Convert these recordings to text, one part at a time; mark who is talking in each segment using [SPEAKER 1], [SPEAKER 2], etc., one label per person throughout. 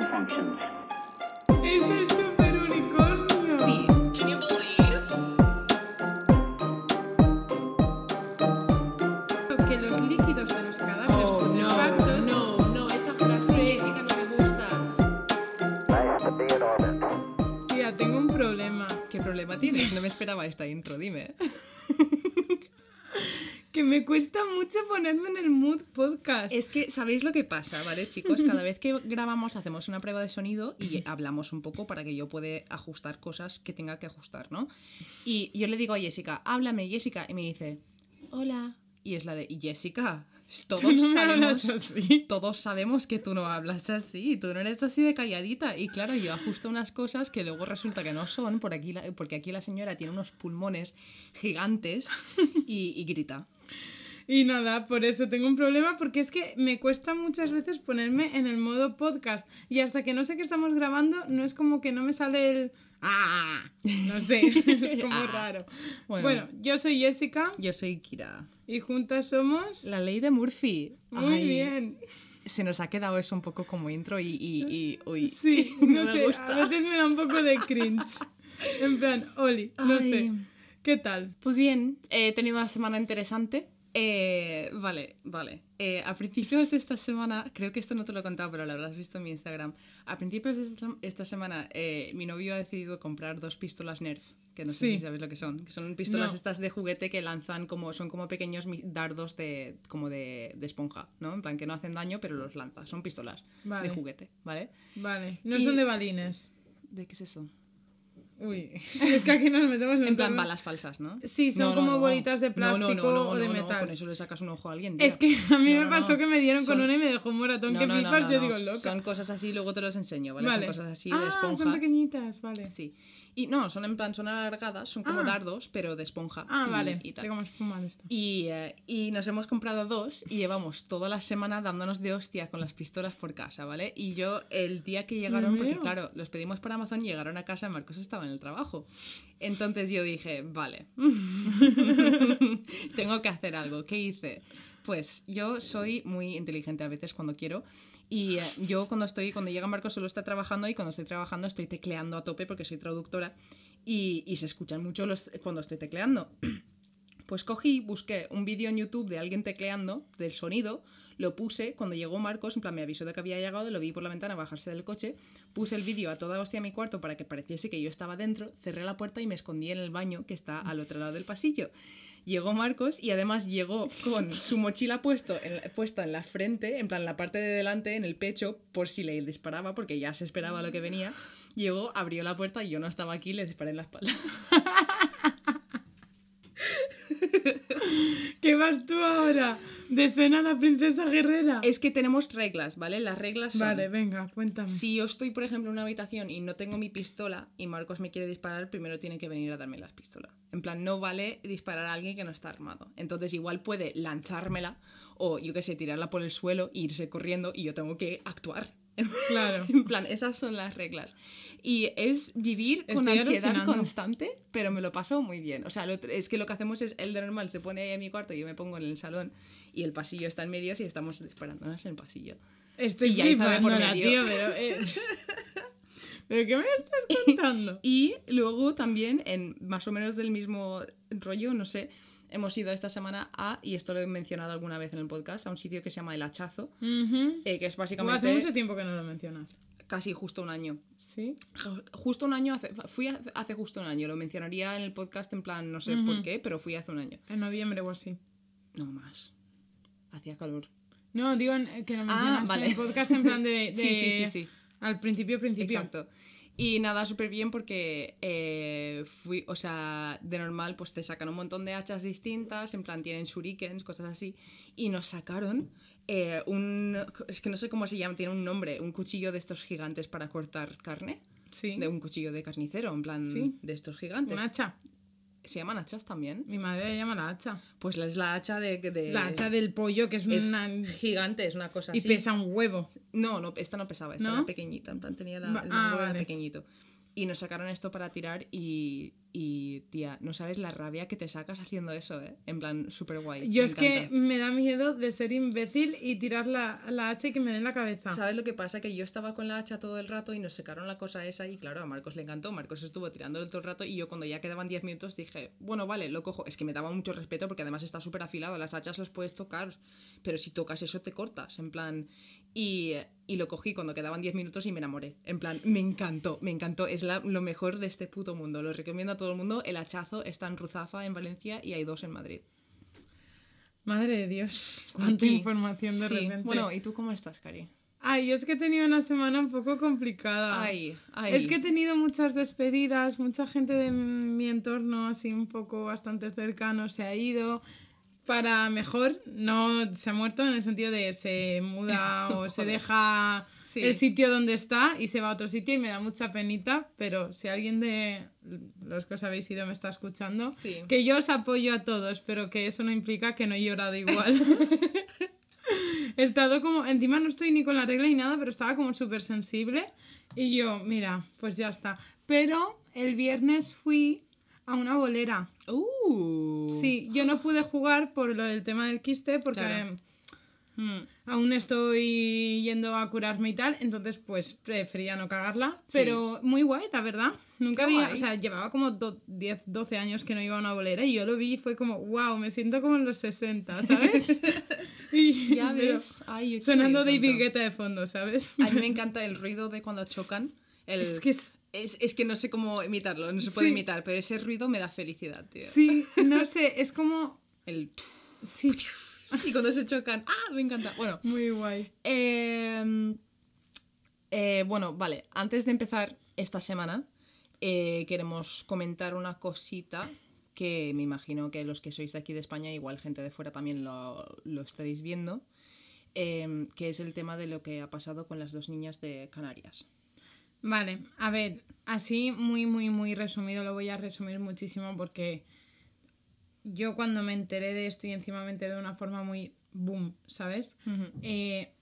[SPEAKER 1] critical vehicle functions.
[SPEAKER 2] Es el super unicornio.
[SPEAKER 3] Sí.
[SPEAKER 4] Can you believe?
[SPEAKER 2] Que los líquidos de los cadáveres
[SPEAKER 3] Oh,
[SPEAKER 2] putrefactos
[SPEAKER 3] no, no, no, esa frase Jessica no me gusta.
[SPEAKER 2] Tía, tengo un problema.
[SPEAKER 3] ¿Qué problema tienes? No me esperaba esta intro, dime.
[SPEAKER 2] Me cuesta mucho ponerme en el mood podcast.
[SPEAKER 3] Es que, ¿sabéis lo que pasa, vale, chicos? Cada vez que grabamos hacemos una prueba de sonido y hablamos un poco para que yo pueda ajustar cosas que tenga que ajustar, ¿no? Y yo le digo a Jessica, háblame, Jessica, y me dice, hola. Y es la de, "Y Jessica, todos
[SPEAKER 2] Tú no me
[SPEAKER 3] sabemos,
[SPEAKER 2] así.
[SPEAKER 3] todos sabemos que tú no hablas así, tú no eres así de calladita. Y claro, yo ajusto unas cosas que luego resulta que no son, por aquí la- porque aquí la señora tiene unos pulmones gigantes y, y grita.
[SPEAKER 2] Y nada, por eso tengo un problema porque es que me cuesta muchas veces ponerme en el modo podcast y hasta que no sé que estamos grabando no es como que no me sale el ah, no sé, es como
[SPEAKER 3] Ah.
[SPEAKER 2] raro.
[SPEAKER 3] Bueno.
[SPEAKER 2] Bueno. yo soy Jessica
[SPEAKER 3] Yo soy Kira.
[SPEAKER 2] y juntas somos
[SPEAKER 3] La ley de Murphy.
[SPEAKER 2] muy
[SPEAKER 3] Ay,
[SPEAKER 2] bien.
[SPEAKER 3] Se nos ha quedado eso un poco como intro y, y, y- uy,
[SPEAKER 2] Sí,
[SPEAKER 3] no,
[SPEAKER 2] no, sé,
[SPEAKER 3] gusta.
[SPEAKER 2] a veces me da un poco de cringe. En plan, Oli, no
[SPEAKER 3] Ay.
[SPEAKER 2] sé. ¿Qué tal?
[SPEAKER 3] Pues bien, he tenido una semana interesante. Eh, vale, vale. Eh, a principios de esta semana, creo que esto no te lo he contado, pero lo habrás visto en mi Instagram. A principios de esta, esta semana, eh, mi novio ha decidido comprar dos pistolas Nerf, que no sé
[SPEAKER 2] Sí.
[SPEAKER 3] si sabes lo que son. Que son pistolas
[SPEAKER 2] No.
[SPEAKER 3] estas de juguete que lanzan como, son como pequeños dardos de, como de, de esponja, ¿no? En plan que no hacen daño, pero los lanza. Son pistolas
[SPEAKER 2] Vale.
[SPEAKER 3] de juguete, ¿vale?
[SPEAKER 2] Vale, no
[SPEAKER 3] Y-
[SPEAKER 2] son de balines.
[SPEAKER 3] ¿De qué es eso?
[SPEAKER 2] Uy, es que aquí nos metemos en,
[SPEAKER 3] En plan
[SPEAKER 2] terreno-
[SPEAKER 3] balas falsas, ¿no?
[SPEAKER 2] Sí, son como bolitas de plástico o de metal.
[SPEAKER 3] con eso le sacas un ojo a alguien.
[SPEAKER 2] Es que a mí me pasó que me dieron con una y me dejó un moratón que flipas, yo digo loca.
[SPEAKER 3] Son cosas así, luego te los enseño, ¿vale?
[SPEAKER 2] Vale.
[SPEAKER 3] Son cosas así
[SPEAKER 2] ah,
[SPEAKER 3] de esponja.
[SPEAKER 2] son pequeñitas, vale.
[SPEAKER 3] Sí. Y no, son en plan, son alargadas, son como
[SPEAKER 2] Ah.
[SPEAKER 3] dardos, pero de esponja.
[SPEAKER 2] Ah,
[SPEAKER 3] y-
[SPEAKER 2] vale,
[SPEAKER 3] y tal.
[SPEAKER 2] tengo más espuma esto.
[SPEAKER 3] Y, eh, y nos hemos comprado dos y llevamos toda la semana dándonos de hostia con las pistolas por casa, ¿vale? Y yo el día que llegaron, porque claro, los pedimos por Amazon, llegaron a casa, Marcos estaba en el trabajo. Entonces yo dije, vale, tengo que hacer algo. ¿Qué hice? Pues yo soy muy inteligente a veces cuando quiero y eh, yo cuando estoy, cuando llega Marcos solo está trabajando y cuando estoy trabajando estoy tecleando a tope porque soy traductora y, y se escuchan mucho los, cuando estoy tecleando. Pues cogí, busqué un vídeo en YouTube de alguien tecleando, del sonido, lo puse, cuando llegó Marcos, en plan me avisó de que había llegado, lo vi por la ventana bajarse del coche, puse el vídeo a toda hostia a mi cuarto para que pareciese que yo estaba dentro, cerré la puerta y me escondí en el baño que está al otro lado del pasillo. Llegó Marcos y además llegó con su mochila puesto en puesta en la frente, en plan la parte de delante, en el pecho, por si le disparaba, porque ya se esperaba lo que venía. Llegó, abrió la puerta y yo no estaba aquí, le disparé en la espalda.
[SPEAKER 2] ¿Qué vas tú ahora? ¿De cena la princesa guerrera?
[SPEAKER 3] Es que tenemos reglas, ¿vale? Las reglas son...
[SPEAKER 2] Vale, venga, cuéntame.
[SPEAKER 3] Si yo estoy, por ejemplo, en una habitación y no tengo mi pistola y Marcos me quiere disparar, primero tiene que venir a darme la pistola. En plan, no vale disparar a alguien que no está armado. Entonces, igual puede lanzármela o, yo qué sé, tirarla por el suelo e irse corriendo y yo tengo que actuar.
[SPEAKER 2] Claro.
[SPEAKER 3] En plan, esas son las reglas. Y es vivir con
[SPEAKER 2] Estoy
[SPEAKER 3] ansiedad constante, pero me lo paso muy bien. O sea, lo es que lo que hacemos es, el de normal se pone ahí en mi cuarto y yo me pongo en el salón y el pasillo está en medio y estamos disparándonos en el pasillo.
[SPEAKER 2] Estoy
[SPEAKER 3] Y
[SPEAKER 2] flipándola, tío, pero... es- ¿Pero qué me estás contando?
[SPEAKER 3] Y luego también, en más o menos del mismo rollo, no sé, hemos ido esta semana a, y esto lo he mencionado alguna vez en el podcast, a un sitio que se llama El Hachazo, eh, que es básicamente
[SPEAKER 2] hace mucho tiempo que no lo mencionas.
[SPEAKER 3] casi justo un año.
[SPEAKER 2] ¿Sí?
[SPEAKER 3] Ju- Justo un año, hace, fui hace, hace justo un año, lo mencionaría en el podcast en plan, no sé por qué, pero fui hace un año.
[SPEAKER 2] En noviembre o así.
[SPEAKER 3] No más. Hacía calor.
[SPEAKER 2] No, digo que lo mencionaste
[SPEAKER 3] vale.
[SPEAKER 2] en el podcast en plan de... de-
[SPEAKER 3] Sí, sí, sí, sí.
[SPEAKER 2] Al principio, principio.
[SPEAKER 3] Exacto. Y nada, súper bien porque eh, fui, o sea, de normal pues te sacan un montón de hachas distintas, en plan tienen shurikens, cosas así, y nos sacaron eh, un, es que no sé cómo se llama, tiene un nombre, un cuchillo de estos gigantes para cortar carne,
[SPEAKER 2] Sí.
[SPEAKER 3] de un cuchillo de carnicero, en plan
[SPEAKER 2] Sí.
[SPEAKER 3] de estos gigantes.
[SPEAKER 2] Un hacha.
[SPEAKER 3] ¿Se llaman hachas también?
[SPEAKER 2] Mi madre le llama la hacha.
[SPEAKER 3] Pues es la hacha de... de-
[SPEAKER 2] La hacha del pollo, que es,
[SPEAKER 3] es
[SPEAKER 2] una...
[SPEAKER 3] gigante, es una cosa
[SPEAKER 2] Y
[SPEAKER 3] así.
[SPEAKER 2] pesa un huevo.
[SPEAKER 3] No, no, esta no pesaba, esta
[SPEAKER 2] ¿No?
[SPEAKER 3] era pequeñita, en plan tenía la, el
[SPEAKER 2] ah, vale.
[SPEAKER 3] pequeñito. Y nos sacaron esto para tirar y, y, tía, no sabes la rabia que te sacas haciendo eso, ¿eh? En plan, súper guay.
[SPEAKER 2] Yo
[SPEAKER 3] me
[SPEAKER 2] es que me da miedo de ser imbécil y tirar la, la hacha y que me den la cabeza.
[SPEAKER 3] ¿Sabes lo que pasa? Que yo estaba con la hacha todo el rato y nos sacaron la cosa esa y claro, a Marcos le encantó. Marcos estuvo tirándolo todo el rato y yo cuando ya quedaban 10 minutos dije, bueno, vale, lo cojo. Es que me daba mucho respeto porque además está súper afilado. Las hachas las puedes tocar, pero si tocas eso te cortas, en plan... Y, y lo cogí cuando quedaban 10 minutos y me enamoré. En plan, me encantó, me encantó. Es la- lo mejor de este puto mundo. Lo recomiendo a todo el mundo. El hachazo está en Ruzafa, en Valencia, y hay dos en Madrid.
[SPEAKER 2] Madre de Dios, cuánta
[SPEAKER 3] Aquí.
[SPEAKER 2] información de
[SPEAKER 3] Sí.
[SPEAKER 2] repente.
[SPEAKER 3] Bueno, ¿y tú cómo estás, Cari?
[SPEAKER 2] Ay, yo es que he tenido una semana un poco complicada.
[SPEAKER 3] Ay, ay.
[SPEAKER 2] Es que he tenido muchas despedidas, mucha gente de mi entorno, así un poco bastante cercano, se ha ido. Para mejor, no se ha muerto en el sentido de se muda o se deja
[SPEAKER 3] Sí.
[SPEAKER 2] el sitio donde está y se va a otro sitio y me da mucha penita, pero si alguien de los que os habéis ido me está escuchando,
[SPEAKER 3] Sí.
[SPEAKER 2] que yo os apoyo a todos, pero que eso no implica que no he llorado igual. He estado como, encima no estoy ni con la regla ni nada, pero estaba como súper sensible. Y yo, mira, pues ya está. Pero el viernes fui a una bolera.
[SPEAKER 3] Uh.
[SPEAKER 2] Sí, yo no pude jugar por lo del tema del quiste porque
[SPEAKER 3] Claro.
[SPEAKER 2] mm, aún estoy yendo a curarme y tal, entonces pues prefería no cagarla. Pero muy guay, la verdad. Nunca
[SPEAKER 3] Qué
[SPEAKER 2] había,
[SPEAKER 3] guay.
[SPEAKER 2] o sea, llevaba como do- 10, 12 años que no iba a una bolera y yo lo vi y fue como, wow, me siento como en los 60, ¿sabes? y,
[SPEAKER 3] Ya ves. Ay, yo quiero
[SPEAKER 2] sonando David
[SPEAKER 3] pronto.
[SPEAKER 2] Guetta de fondo, ¿sabes?
[SPEAKER 3] A mí me encanta el ruido de cuando chocan. El-
[SPEAKER 2] Es que es-
[SPEAKER 3] es, es que no sé cómo imitarlo, no se puede
[SPEAKER 2] Sí.
[SPEAKER 3] imitar, pero ese ruido me da felicidad, tío.
[SPEAKER 2] Sí, no sé, es como...
[SPEAKER 3] El
[SPEAKER 2] Sí,
[SPEAKER 3] y cuando se chocan, ¡ah! Me encanta. Bueno,
[SPEAKER 2] muy guay.
[SPEAKER 3] eh, eh, bueno, vale. Antes de empezar esta semana, eh, queremos comentar una cosita que me imagino que los que sois de aquí de España, igual gente de fuera también lo, lo estaréis viendo, eh, que es el tema de lo que ha pasado con las dos niñas de Canarias.
[SPEAKER 2] Vale, a ver, así muy, muy, muy resumido, lo voy a resumir muchísimo porque yo cuando me enteré de esto y encima me enteré de una forma muy boom, ¿sabes? Eh,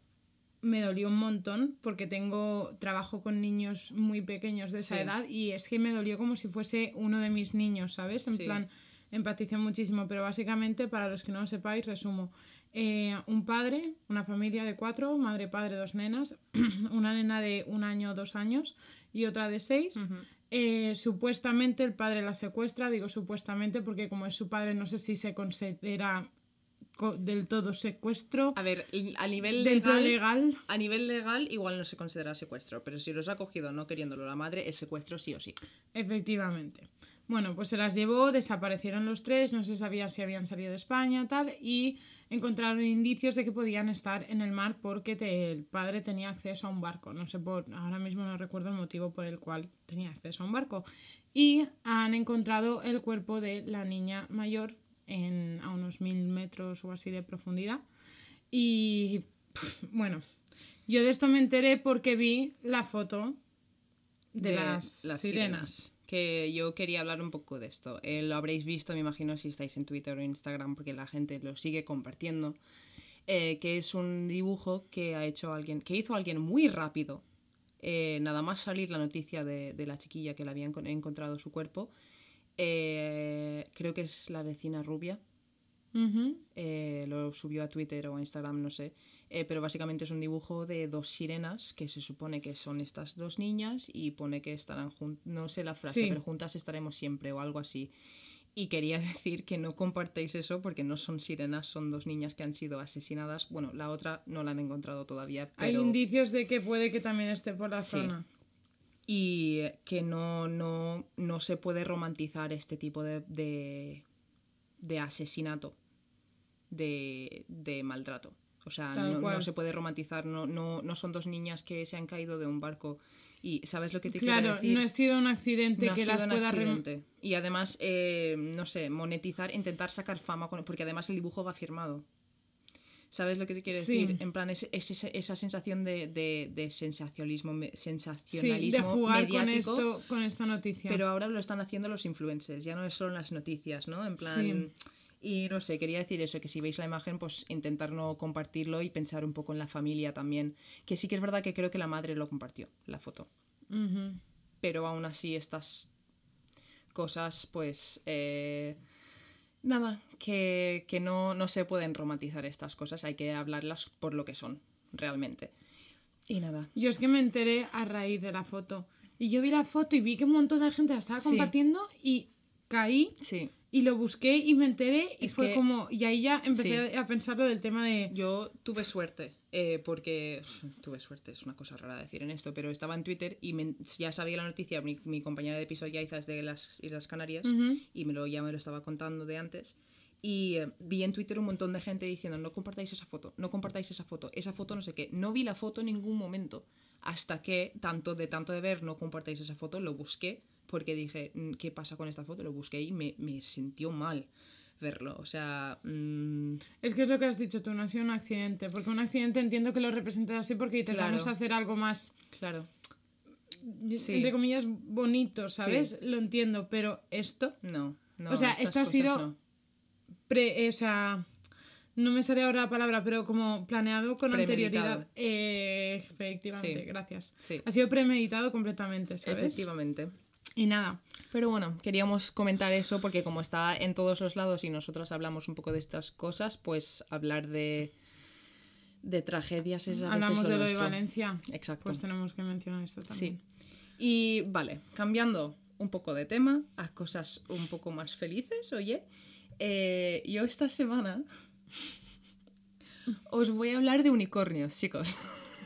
[SPEAKER 2] me dolió un montón porque tengo trabajo con niños muy pequeños de esa
[SPEAKER 3] Sí.
[SPEAKER 2] edad y es que me dolió como si fuese uno de mis niños, ¿sabes? En
[SPEAKER 3] Sí.
[SPEAKER 2] plan, empaticé muchísimo, pero básicamente, para los que no lo sepáis, resumo. Eh, un padre, una familia de cuatro, madre, padre, dos nenas, una nena de un año, dos años y otra de seis. Eh, supuestamente el padre la secuestra, digo supuestamente porque como es su padre no sé si se considera co- del todo secuestro.
[SPEAKER 3] A ver, a nivel legal,
[SPEAKER 2] legal,
[SPEAKER 3] A nivel legal, igual no se considera secuestro, pero si los ha cogido no queriéndolo la madre, es secuestro sí o sí.
[SPEAKER 2] Efectivamente. Bueno, pues se las llevó, desaparecieron los tres, no se sabía si habían salido de España, tal, y encontraron indicios de que podían estar en el mar porque te- el padre tenía acceso a un barco. No sé por, ahora mismo no recuerdo el motivo por el cual tenía acceso a un barco. Y han encontrado el cuerpo de la niña mayor en, a unos mil metros o así de profundidad. Y bueno, yo de esto me enteré porque vi la foto de, las, sirenas.
[SPEAKER 3] Que yo quería hablar un poco de esto. Eh, lo habréis visto, me imagino, si estáis en Twitter o Instagram, porque la gente lo sigue compartiendo. eh, que es un dibujo que ha hecho alguien, que hizo alguien muy rápido. eh, nada más salir la noticia de, de la chiquilla que le habían con- encontrado su cuerpo. eh, creo que es la vecina rubia. Eh, lo subió a Twitter o a Instagram, no sé. Eh, pero básicamente es un dibujo de dos sirenas que se supone que son estas dos niñas y pone que estarán juntas, no sé la frase,
[SPEAKER 2] Sí.
[SPEAKER 3] pero juntas estaremos siempre o algo así. Y quería decir que no compartéis eso porque no son sirenas, son dos niñas que han sido asesinadas. Bueno, la otra no la han encontrado todavía,
[SPEAKER 2] Hay indicios de que puede que también esté por la
[SPEAKER 3] Sí.
[SPEAKER 2] zona.
[SPEAKER 3] y que no, no, no se puede romantizar este tipo de, de, de asesinato, de, de maltrato. O sea, no, se puede romantizar, no, no, no son dos niñas que se han caído de un barco. Y ¿sabes lo que te quiero
[SPEAKER 2] Claro,
[SPEAKER 3] decir?
[SPEAKER 2] no ha sido un accidente
[SPEAKER 3] No
[SPEAKER 2] que las pueda
[SPEAKER 3] accidente. Y además, eh, no sé, monetizar, intentar sacar fama, con, porque además el dibujo va firmado. ¿Sabes lo que te quiero
[SPEAKER 2] Sí.
[SPEAKER 3] decir? En plan, es, es ese- esa sensación de, de, de sensacionalismo, me-
[SPEAKER 2] Sí, de
[SPEAKER 3] sensacionalismo
[SPEAKER 2] jugar con esto, con esta noticia.
[SPEAKER 3] Pero ahora lo están haciendo los influencers, ya no es solo en las noticias, ¿no? En plan. Y no sé, quería decir eso, que si veis la imagen, pues intentar no compartirlo y pensar un poco en la familia también. Que sí que es verdad que creo que la madre lo compartió, la foto. Pero aún así estas cosas, pues... eh, nada, que, que no, no se pueden romantizar estas cosas, hay que hablarlas por lo que son, realmente. Y nada.
[SPEAKER 2] Yo es que me enteré a raíz de la foto. Y yo vi la foto y vi que un montón de gente la estaba
[SPEAKER 3] Sí.
[SPEAKER 2] compartiendo y caí
[SPEAKER 3] Sí,
[SPEAKER 2] y lo busqué y me enteré y
[SPEAKER 3] Es
[SPEAKER 2] fue
[SPEAKER 3] que-
[SPEAKER 2] como... Y ahí ya empecé
[SPEAKER 3] Sí.
[SPEAKER 2] a pensar lo del tema de...
[SPEAKER 3] Yo tuve suerte, eh, porque tuve suerte, es una cosa rara decir en esto, pero estaba en Twitter y me- ya sabía la noticia, mi, mi compañera de piso Yaiza es de las Islas Canarias y me lo, ya me lo estaba contando de antes. Y eh, vi en Twitter un montón de gente diciendo, no compartáis esa foto, no compartáis esa foto, esa foto no sé qué. No vi la foto en ningún momento, hasta que, tanto de tanto de ver, no compartáis esa foto, lo busqué, porque dije, "Mm, ¿qué pasa con esta foto? Lo busqué y me, me sintió mal verlo. O sea, mm,
[SPEAKER 2] Es que es lo que has dicho tú, no ha sido un accidente. Porque un accidente entiendo que lo representas así porque
[SPEAKER 3] Claro.
[SPEAKER 2] vamos a hacer algo más,
[SPEAKER 3] claro. Sí.
[SPEAKER 2] entre comillas, bonito, ¿sabes? Lo entiendo, pero esto...
[SPEAKER 3] No, no.
[SPEAKER 2] O sea, esto ha sido-
[SPEAKER 3] no.
[SPEAKER 2] Pre, o sea, no me sale ahora la palabra, pero como planeado con anterioridad. Eh, efectivamente,
[SPEAKER 3] Sí.
[SPEAKER 2] gracias. Ha sido premeditado completamente, ¿sabes?
[SPEAKER 3] Efectivamente.
[SPEAKER 2] Y nada,
[SPEAKER 3] Pero bueno, queríamos comentar eso porque como está en todos los lados y nosotros hablamos un poco de estas cosas, pues hablar de, de tragedias es a veces
[SPEAKER 2] hablamos de lo de. Valencia.
[SPEAKER 3] Exacto.
[SPEAKER 2] Pues tenemos que mencionar esto
[SPEAKER 3] Sí.
[SPEAKER 2] también.
[SPEAKER 3] Y vale, cambiando un poco de tema a cosas un poco más felices, oye, eh, yo esta semana os voy a hablar de unicornios, chicos.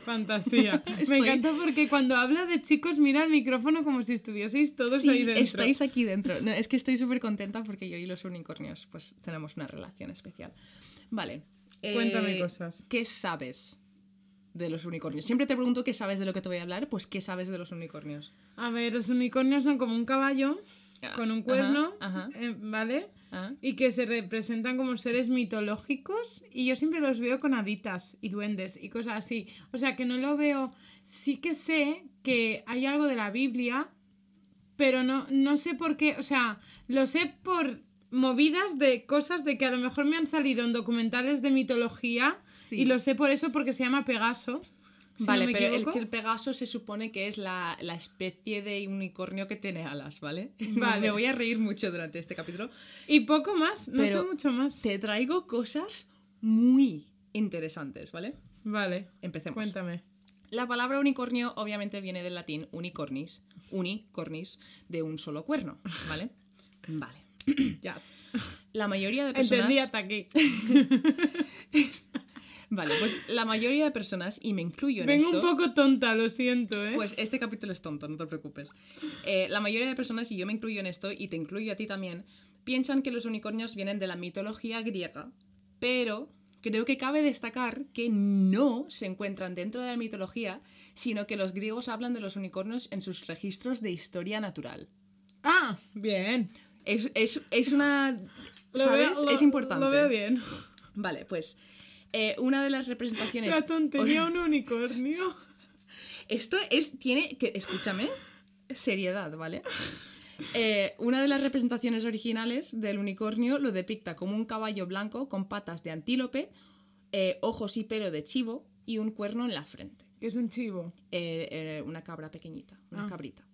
[SPEAKER 2] Fantasía.
[SPEAKER 3] Estoy-
[SPEAKER 2] Me encanta porque cuando habla de chicos mira el micrófono como si estuvieseis todos
[SPEAKER 3] Sí,
[SPEAKER 2] ahí dentro.
[SPEAKER 3] estáis aquí dentro. No, es que estoy súper contenta porque yo y los unicornios pues tenemos una relación especial. Vale. eh,
[SPEAKER 2] Cuéntame cosas.
[SPEAKER 3] ¿Qué sabes de los unicornios? Siempre te pregunto qué sabes de lo que te voy a hablar, pues ¿qué sabes de los unicornios?
[SPEAKER 2] A ver, los unicornios son como un caballo
[SPEAKER 3] Ah,
[SPEAKER 2] con un cuerno,
[SPEAKER 3] ajá, ajá.
[SPEAKER 2] eh, ¿vale?
[SPEAKER 3] Ah,
[SPEAKER 2] Y que se representan como seres mitológicos y yo siempre los veo con haditas y duendes y cosas así. O sea que no lo veo. Sí que sé que hay algo de la Biblia, pero no, no sé por qué. O sea, lo sé por movidas de cosas de que a lo mejor me han salido en documentales de mitología
[SPEAKER 3] Sí.
[SPEAKER 2] y lo sé por eso porque se llama Pegaso. Si
[SPEAKER 3] vale,
[SPEAKER 2] no
[SPEAKER 3] pero el,
[SPEAKER 2] equivoco.
[SPEAKER 3] que el Pegaso se supone que es la, la especie de unicornio que tiene alas, ¿vale?
[SPEAKER 2] Vale.
[SPEAKER 3] Me voy a reír mucho durante este capítulo.
[SPEAKER 2] Y poco más, no
[SPEAKER 3] Pero
[SPEAKER 2] sé mucho más.
[SPEAKER 3] Te traigo cosas muy interesantes, ¿vale?
[SPEAKER 2] Vale,
[SPEAKER 3] Empecemos.
[SPEAKER 2] cuéntame.
[SPEAKER 3] La palabra unicornio obviamente viene del latín unicornis, unicornis, de un solo cuerno, ¿vale? Vale.
[SPEAKER 2] Ya.
[SPEAKER 3] La mayoría de personas...
[SPEAKER 2] Entendí hasta aquí.
[SPEAKER 3] Vale, pues la mayoría de personas, y me incluyo en
[SPEAKER 2] Vengo
[SPEAKER 3] esto...
[SPEAKER 2] un poco tonta, lo siento, ¿eh?
[SPEAKER 3] Pues este capítulo es tonto, no te preocupes. Eh, la mayoría de personas, y yo me incluyo en esto, y te incluyo a ti también, piensan que los unicornios vienen de la mitología griega, pero creo que cabe destacar que no se encuentran dentro de la mitología, sino que los griegos hablan de los unicornios en sus registros de historia natural.
[SPEAKER 2] Ah, bien.
[SPEAKER 3] Es, es- es una...
[SPEAKER 2] Lo
[SPEAKER 3] ¿Sabes?
[SPEAKER 2] veo- lo-
[SPEAKER 3] es importante.
[SPEAKER 2] Lo veo bien.
[SPEAKER 3] Vale, pues eh, una de las representaciones...
[SPEAKER 2] La tontería un unicornio.
[SPEAKER 3] Esto es, tiene que, escúchame, seriedad, ¿vale? Eh, una de las representaciones originales del unicornio lo depicta como un caballo blanco con patas de antílope, eh, ojos y pelo de chivo y un cuerno en la frente.
[SPEAKER 2] Que es un chivo.
[SPEAKER 3] Eh, una cabra pequeñita, una
[SPEAKER 2] Ah.
[SPEAKER 3] cabrita.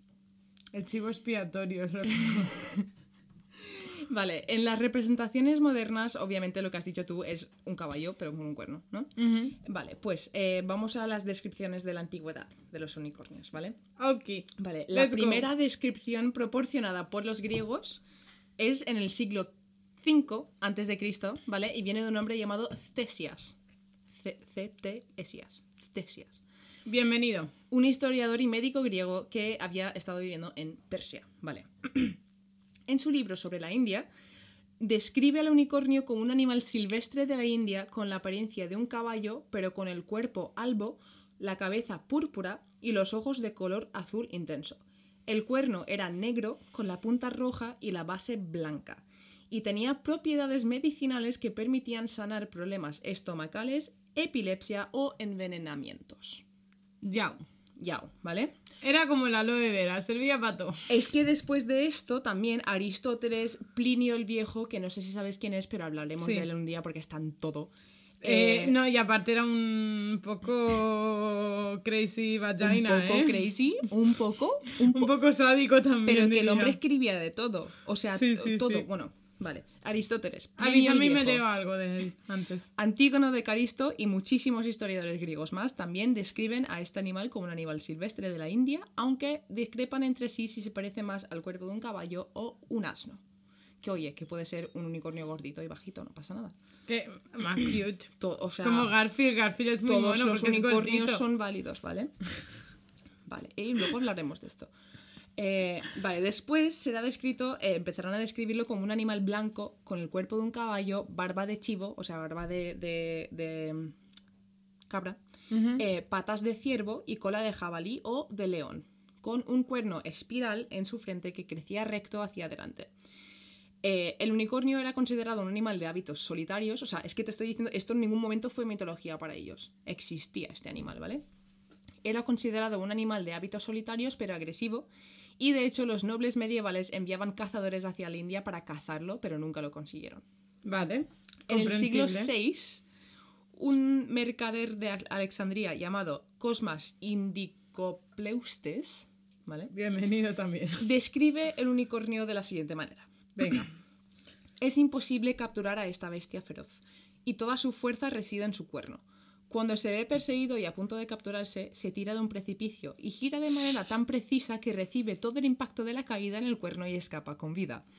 [SPEAKER 2] El chivo expiatorio es lo que...
[SPEAKER 3] Vale, en las representaciones modernas, obviamente lo que has dicho tú es un caballo, pero con un cuerno, ¿no? Vale, pues eh, vamos a las descripciones de la antigüedad de los unicornios, ¿vale?
[SPEAKER 2] Ok.
[SPEAKER 3] Vale, la
[SPEAKER 2] Let's go.
[SPEAKER 3] primera descripción proporcionada por los griegos es en el siglo V antes de Cristo, ¿vale? Y viene de un hombre llamado Ctesias. C-T-Esias. Ctesias.
[SPEAKER 2] Bienvenido.
[SPEAKER 3] Un historiador y médico griego que había estado viviendo en Persia, ¿vale? en su libro sobre la India, describe al unicornio como un animal silvestre de la India con la apariencia de un caballo, pero con el cuerpo albo, la cabeza púrpura y los ojos de color azul intenso. El cuerno era negro con la punta roja y la base blanca, y tenía propiedades medicinales que permitían sanar problemas estomacales, epilepsia o envenenamientos.
[SPEAKER 2] Ya.
[SPEAKER 3] Yao, ¿vale?
[SPEAKER 2] Era como el aloe vera, servía pato.
[SPEAKER 3] Es que después de esto también Aristóteles, Plinio el Viejo, que no sé si sabes quién es, pero hablaremos
[SPEAKER 2] Sí.
[SPEAKER 3] de él un día porque está en todo.
[SPEAKER 2] Eh,
[SPEAKER 3] Eh,
[SPEAKER 2] no, y aparte era un poco crazy
[SPEAKER 3] un
[SPEAKER 2] vagina,
[SPEAKER 3] poco
[SPEAKER 2] ¿eh?
[SPEAKER 3] crazy, un poco, un
[SPEAKER 2] Un
[SPEAKER 3] po-
[SPEAKER 2] poco sádico también.
[SPEAKER 3] pero que el hombre escribía de todo. O sea,
[SPEAKER 2] Sí,
[SPEAKER 3] to-
[SPEAKER 2] sí,
[SPEAKER 3] todo. Bueno, vale. Aristóteles. Plinio el
[SPEAKER 2] Avísame y me leo algo de él antes.
[SPEAKER 3] Antígono de Caristo y muchísimos historiadores griegos más también describen a este animal como un animal silvestre de la India, aunque discrepan entre sí si se parece más al cuerpo de un caballo o un asno. Que oye, que puede ser un unicornio gordito y bajito, no pasa nada.
[SPEAKER 2] Que más cute.
[SPEAKER 3] O sea,
[SPEAKER 2] Como Garfield, Garfield es muy
[SPEAKER 3] todos
[SPEAKER 2] bueno
[SPEAKER 3] los
[SPEAKER 2] porque
[SPEAKER 3] unicornios son válidos, ¿vale? Vale, y luego hablaremos de esto. Eh, vale, después será descrito, eh, empezarán a describirlo como un animal blanco con el cuerpo de un caballo, barba de chivo, o sea, barba de, de- de, mm, cabra, eh, patas de ciervo y cola de jabalí o de león, con un cuerno espiral en su frente que crecía recto hacia adelante. Eh, el unicornio era considerado un animal de hábitos solitarios, o sea, es que te estoy diciendo, esto en ningún momento fue mitología para ellos, existía este animal, ¿vale? Era considerado un animal de hábitos solitarios pero agresivo y de hecho los nobles medievales enviaban cazadores hacia la India para cazarlo, pero nunca lo consiguieron.
[SPEAKER 2] Vale.
[SPEAKER 3] En el siglo. VI, un mercader de Al- Alejandría llamado Cosmas Indicopleustes, ¿vale?
[SPEAKER 2] Bienvenido también.
[SPEAKER 3] describe el unicornio de la siguiente manera.
[SPEAKER 2] Venga.
[SPEAKER 3] Es imposible capturar a esta bestia feroz, y toda su fuerza reside en su cuerno. Cuando se ve perseguido y a punto de capturarse, se tira de un precipicio y gira de manera tan precisa que recibe todo el impacto de la caída en el cuerno y escapa con vida.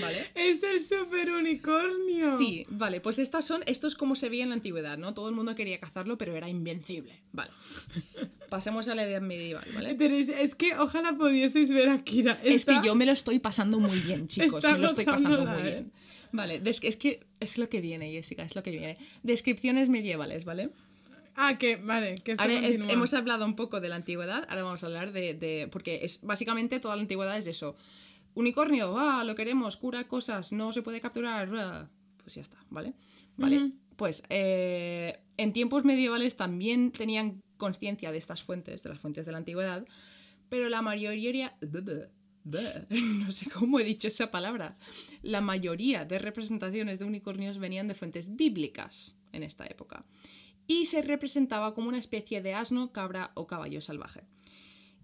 [SPEAKER 3] ¿Vale?
[SPEAKER 2] Es el super unicornio.
[SPEAKER 3] Sí, vale, pues estas son, esto es como se veía en la antigüedad, ¿no? Todo el mundo quería cazarlo, pero era invencible. Vale. Pasemos a la edad medieval, ¿vale?
[SPEAKER 2] Es que ojalá pudieseis ver a Kira.
[SPEAKER 3] Es que yo me lo estoy pasando muy bien, chicos.
[SPEAKER 2] Está
[SPEAKER 3] Me lo estoy pasando muy
[SPEAKER 2] ¿eh?
[SPEAKER 3] bien. Vale, es que es lo que viene, Jessica, es lo que viene. Descripciones medievales, ¿vale?
[SPEAKER 2] Ah, que, vale, que
[SPEAKER 3] Ahora es- hemos hablado un poco de la antigüedad, ahora vamos a hablar de, de- Porque es básicamente toda la antigüedad es eso. Unicornio, ah, lo queremos, cura cosas, no se puede capturar. ah. Pues ya está, ¿vale? Vale. Pues eh, en tiempos medievales también tenían conciencia de estas fuentes, de las fuentes de la antigüedad, pero la mayoría. No sé cómo he dicho esa palabra. La mayoría de representaciones de unicornios venían de fuentes bíblicas en esta época y se representaba como una especie de asno, cabra o caballo salvaje.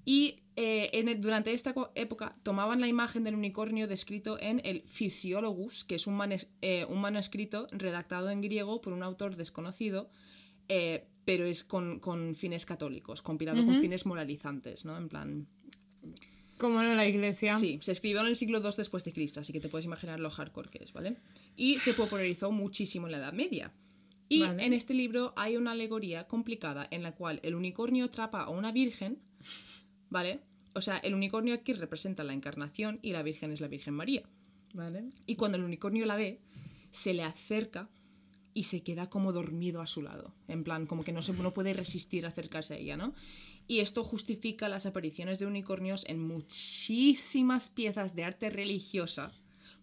[SPEAKER 3] Y eh, en el- durante esta época tomaban la imagen del unicornio descrito en el Physiologus, que es un, manes- eh, un manuscrito redactado en griego por un autor desconocido, eh, pero es con, con fines católicos, compilado con fines moralizantes, ¿no? En plan,
[SPEAKER 2] Como en la iglesia.
[SPEAKER 3] Sí, se escribió en el siglo II después de Cristo, así que te puedes imaginar lo hardcore que es, ¿vale? Y se popularizó muchísimo en la Edad Media. Y
[SPEAKER 2] Vale.
[SPEAKER 3] en este libro hay una alegoría complicada en la cual el unicornio atrapa a una virgen, ¿vale? O sea, el unicornio aquí representa la encarnación y la virgen es la Virgen María.
[SPEAKER 2] Vale.
[SPEAKER 3] Y cuando el unicornio la ve, se le acerca y se queda como dormido a su lado. En plan, como que no, se, no puede resistir a acercarse a ella, ¿no? Y esto justifica las apariciones de unicornios en muchísimas piezas de arte religiosa.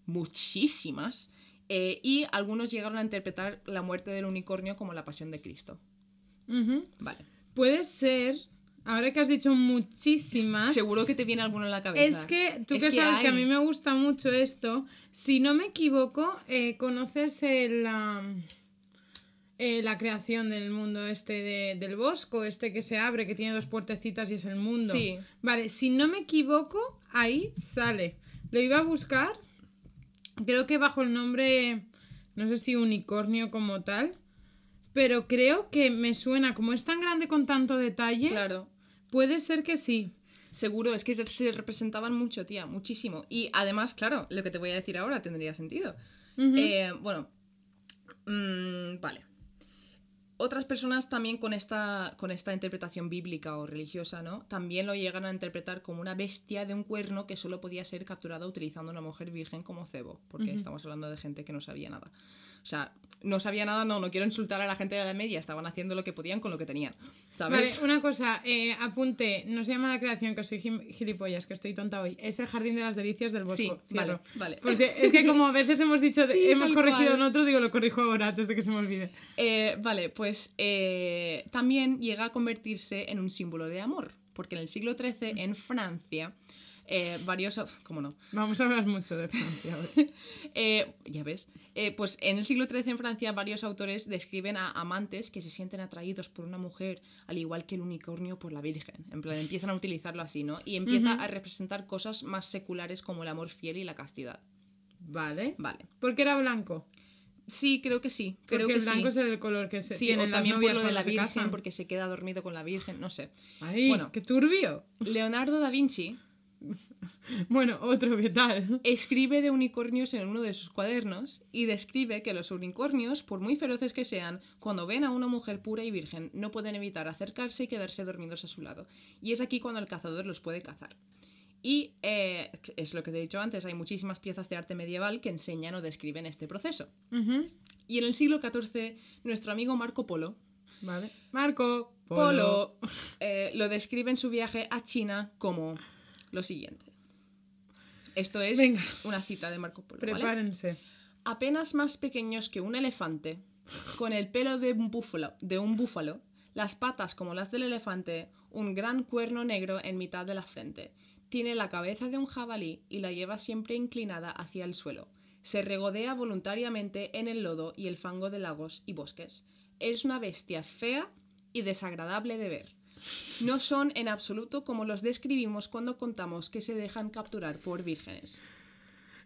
[SPEAKER 3] Muchísimas. eh, y algunos llegaron a interpretar la muerte del unicornio como la pasión de Cristo. Vale.
[SPEAKER 2] Puede ser, ahora que has dicho muchísimas,
[SPEAKER 3] Seguro que te viene alguno en la cabeza.
[SPEAKER 2] es que tú
[SPEAKER 3] Es
[SPEAKER 2] que sabes que a mí me gusta mucho esto, si no me equivoco, eh, conoces el, eh, la creación del mundo este de- del bosco, este que se abre, que tiene dos puertecitas y es el mundo.
[SPEAKER 3] Sí.
[SPEAKER 2] Vale, si no me equivoco, ahí sale. Lo iba a buscar, creo que bajo el nombre, no sé si unicornio como tal, pero creo que me suena, como es tan grande con tanto detalle,
[SPEAKER 3] Claro.
[SPEAKER 2] puede ser que sí.
[SPEAKER 3] Seguro, es que se, se representaban mucho, tía, muchísimo. Y además, claro, lo que te voy a decir ahora tendría sentido. Eh, bueno, mm, vale. Otras personas también con esta, con esta interpretación bíblica o religiosa, ¿no? También lo llegan a interpretar como una bestia de un cuerno que solo podía ser capturada utilizando una mujer virgen como cebo, porque estamos hablando de gente que no sabía nada. O sea, no sabía nada, no, no quiero insultar a la gente de la media, estaban haciendo lo que podían con lo que tenían.
[SPEAKER 2] Vale,
[SPEAKER 3] ¿Sabes?
[SPEAKER 2] una cosa, eh, apunte, no se llama la creación, que soy gilipollas, que estoy tonta hoy. Es el jardín de las delicias del bosco.
[SPEAKER 3] Sí, vale,
[SPEAKER 2] Cierro.
[SPEAKER 3] vale.
[SPEAKER 2] Pues es que como a veces hemos dicho,
[SPEAKER 3] Sí,
[SPEAKER 2] hemos corregido en otro, digo, lo corrijo ahora antes de que se me olvide.
[SPEAKER 3] Eh, vale, pues eh, también llega a convertirse en un símbolo de amor, porque en el siglo XIII, en Francia, eh, varios... ¿Cómo no?
[SPEAKER 2] Vamos a hablar mucho de Francia.
[SPEAKER 3] Eh, ya ves. Eh, pues en el siglo XIII en Francia varios autores describen a amantes que se sienten atraídos por una mujer al igual que el unicornio por la Virgen. En plan, empiezan a utilizarlo así, ¿no? Y empieza a representar cosas más seculares como el amor fiel y la castidad.
[SPEAKER 2] Vale.
[SPEAKER 3] Vale.
[SPEAKER 2] Porque era blanco.
[SPEAKER 3] Sí, creo que sí. Creo
[SPEAKER 2] Porque
[SPEAKER 3] que
[SPEAKER 2] el blanco
[SPEAKER 3] sí.
[SPEAKER 2] es el color que se
[SPEAKER 3] Sí,
[SPEAKER 2] tienen
[SPEAKER 3] o
[SPEAKER 2] las
[SPEAKER 3] también por
[SPEAKER 2] novias
[SPEAKER 3] lo de la Virgen,
[SPEAKER 2] casan.
[SPEAKER 3] porque se queda dormido con la Virgen, no sé.
[SPEAKER 2] Ay,
[SPEAKER 3] Bueno.
[SPEAKER 2] qué turbio.
[SPEAKER 3] Leonardo da Vinci
[SPEAKER 2] Bueno, otro, ¿qué tal?
[SPEAKER 3] escribe de unicornios en uno de sus cuadernos y describe que los unicornios, por muy feroces que sean, cuando ven a una mujer pura y virgen, no pueden evitar acercarse y quedarse dormidos a su lado. Y es aquí cuando el cazador los puede cazar. Y eh, es lo que te he dicho antes, hay muchísimas piezas de arte medieval que enseñan o describen este proceso. Y en el siglo XIV, nuestro amigo Marco Polo,
[SPEAKER 2] Vale. Marco.
[SPEAKER 3] Polo, eh, lo describe en su viaje a China como lo siguiente. Esto es
[SPEAKER 2] Venga.
[SPEAKER 3] una cita de Marco Polo. ¿vale?
[SPEAKER 2] Prepárense.
[SPEAKER 3] apenas más pequeños que un elefante, con el pelo de un búfalo, de un búfalo, las patas como las del elefante, un gran cuerno negro en mitad de la frente. Tiene la cabeza de un jabalí y la lleva siempre inclinada hacia el suelo. Se regodea voluntariamente en el lodo y el fango de lagos y bosques. Es una bestia fea y desagradable de ver. No son en absoluto como los describimos cuando contamos que se dejan capturar por vírgenes.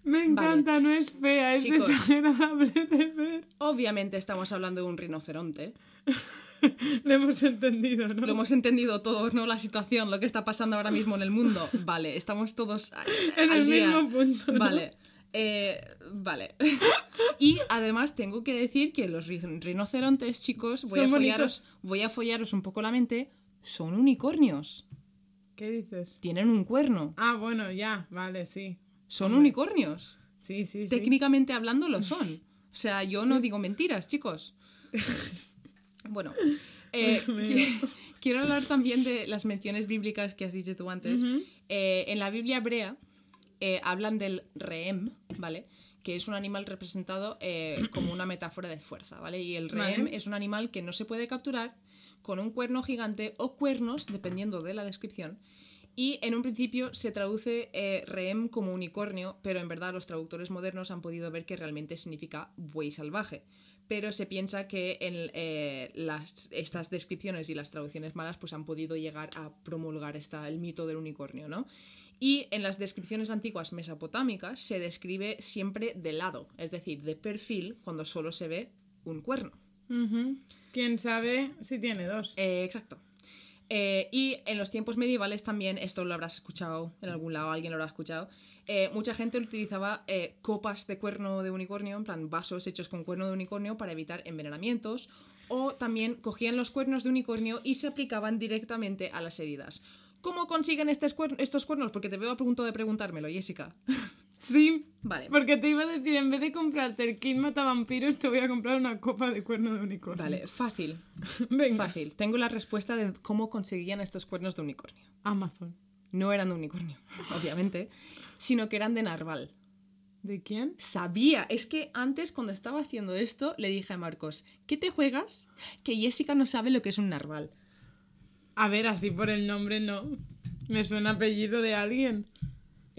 [SPEAKER 2] Me encanta, no es fea, es
[SPEAKER 3] Chicos.
[SPEAKER 2] desagradable de ver.
[SPEAKER 3] Obviamente estamos hablando de un rinoceronte.
[SPEAKER 2] Lo hemos entendido, ¿no?
[SPEAKER 3] Lo hemos entendido todos, ¿no? La situación, lo que está pasando ahora mismo en el mundo. Vale, estamos todos a-
[SPEAKER 2] En
[SPEAKER 3] al
[SPEAKER 2] el
[SPEAKER 3] día.
[SPEAKER 2] mismo punto, ¿no?
[SPEAKER 3] Vale. eh, vale. Y además tengo que decir que los ri- rinocerontes, chicos, voy
[SPEAKER 2] Son
[SPEAKER 3] a, follaros,
[SPEAKER 2] bonitos.
[SPEAKER 3] voy a follaros un poco la mente, son unicornios.
[SPEAKER 2] ¿Qué dices?
[SPEAKER 3] Tienen un cuerno.
[SPEAKER 2] Ah, bueno, ya, vale, sí.
[SPEAKER 3] Son unicornios.
[SPEAKER 2] Sí, sí, sí.
[SPEAKER 3] Técnicamente hablando lo son. O sea, yo no digo mentiras, chicos. Bueno, eh, qui- quiero hablar también de las menciones bíblicas que has dicho tú antes. Eh, en la Biblia hebrea eh, hablan del rehem, ¿vale? Que es un animal representado eh, como una metáfora de fuerza, ¿vale? Y el rehem
[SPEAKER 2] Vale.
[SPEAKER 3] es un animal que no se puede capturar con un cuerno gigante o cuernos, dependiendo de la descripción. Y en un principio se traduce eh, rehem como unicornio, pero en verdad los traductores modernos han podido ver que realmente significa buey salvaje. Pero se piensa que en, eh, las, estas descripciones y las traducciones malas pues han podido llegar a promulgar esta, el mito del unicornio, ¿no? Y en las descripciones antiguas mesopotámicas se describe siempre de lado, es decir, de perfil, cuando solo se ve un cuerno.
[SPEAKER 2] ¿Quién sabe si tiene dos?
[SPEAKER 3] Eh, exacto. Eh, y en los tiempos medievales también, esto lo habrás escuchado en algún lado, alguien lo habrá escuchado, eh, mucha gente utilizaba copas de cuerno de unicornio, en plan vasos hechos con cuerno de unicornio para evitar envenenamientos, o también cogían los cuernos de unicornio y se aplicaban directamente a las heridas. ¿Cómo consiguen estos cuernos? Porque te veo a punto de preguntármelo, Jessica.
[SPEAKER 2] Sí.
[SPEAKER 3] Vale.
[SPEAKER 2] Porque te iba a decir, en vez de comprarte el kit matavampiros, te voy a comprar una copa de cuerno de unicornio.
[SPEAKER 3] Vale, fácil.
[SPEAKER 2] Venga.
[SPEAKER 3] Fácil. Tengo la respuesta de cómo conseguían estos cuernos de unicornio.
[SPEAKER 2] Amazon.
[SPEAKER 3] No eran de unicornio, obviamente, sino que eran de narval.
[SPEAKER 2] ¿De quién?
[SPEAKER 3] Sabía, es que antes cuando estaba haciendo esto le dije a Marcos, ¿qué te juegas? Que Jessica no sabe lo que es un narval.
[SPEAKER 2] A ver, así por el nombre no. Me suena apellido de alguien.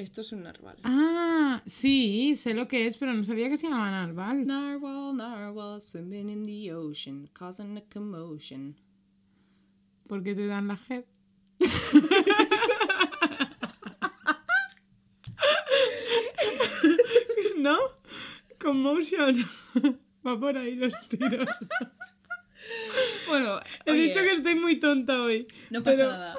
[SPEAKER 3] Esto es un narval.
[SPEAKER 2] Ah, sí, sé lo que es, pero no sabía que se llamaba narval.
[SPEAKER 3] Narwhal, narwhal, swimming in the ocean, causing a commotion.
[SPEAKER 2] ¿Por qué te dan la head? ¿No? Commotion. Va por ahí los tiros.
[SPEAKER 3] Bueno,
[SPEAKER 2] He
[SPEAKER 3] oye,
[SPEAKER 2] dicho que estoy muy tonta hoy.
[SPEAKER 3] no pasa
[SPEAKER 2] pero-
[SPEAKER 3] nada.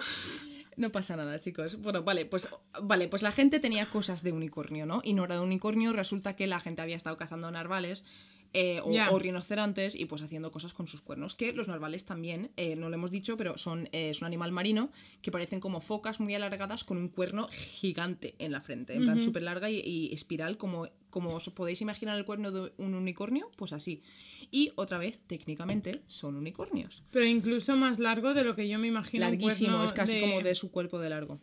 [SPEAKER 3] No pasa nada, chicos. Bueno, vale, pues vale, pues la gente tenía cosas de unicornio, ¿no? Y no era de unicornio, resulta que la gente había estado cazando narvales eh, o,
[SPEAKER 2] Ya.
[SPEAKER 3] o rinocerontes y pues haciendo cosas con sus cuernos. Que los narvales también, eh, no lo hemos dicho, pero son, eh, es un animal marino que parecen como focas muy alargadas con un cuerno gigante en la frente, en plan súper larga y, y espiral, como, como os podéis imaginar el cuerno de un unicornio, pues así. Y otra vez, técnicamente, son unicornios.
[SPEAKER 2] Pero incluso más largo de lo que yo me imagino. un
[SPEAKER 3] Larguísimo,
[SPEAKER 2] cuerno
[SPEAKER 3] es casi
[SPEAKER 2] de-
[SPEAKER 3] como de su cuerpo de largo.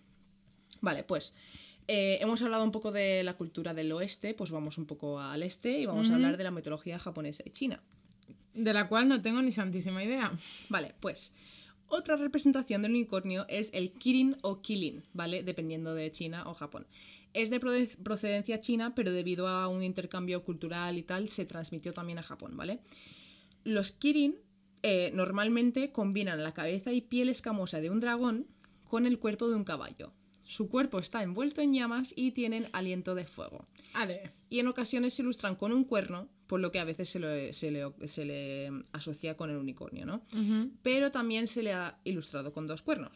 [SPEAKER 3] Vale, pues eh, hemos hablado un poco de la cultura del oeste, pues vamos un poco al este y vamos a hablar de la mitología japonesa y china.
[SPEAKER 2] De la cual no tengo ni santísima idea.
[SPEAKER 3] Vale, pues Otra representación del unicornio es el kirin o kilin, ¿vale? Dependiendo de China o Japón. Es de procedencia china, pero debido a un intercambio cultural y tal, se transmitió también a Japón, ¿vale? Los kirin eh, normalmente combinan la cabeza y piel escamosa de un dragón con el cuerpo de un caballo. Su cuerpo está envuelto en llamas y tienen aliento de fuego.
[SPEAKER 2] Ale.
[SPEAKER 3] Y en ocasiones se ilustran con un cuerno, por lo que a veces se le, se le- se le asocia con el unicornio, ¿no? Pero también se le ha ilustrado con dos cuernos.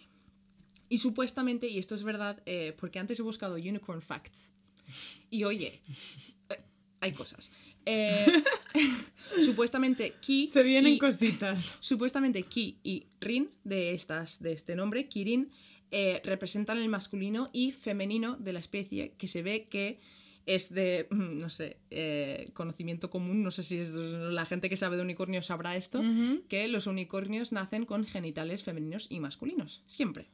[SPEAKER 3] Y supuestamente, y esto es verdad, eh, porque antes he buscado unicorn facts. Y oye, eh, hay cosas. Eh, supuestamente Ki.
[SPEAKER 2] Se vienen
[SPEAKER 3] y-
[SPEAKER 2] cositas.
[SPEAKER 3] Supuestamente Ki y Rin, de, estas, de este nombre, Kirin, eh, representan el masculino y femenino de la especie, que se ve que es de, mm, no sé, eh, conocimiento común, no sé si es- la gente que sabe de unicornios sabrá esto, que los unicornios nacen con genitales femeninos y masculinos, siempre.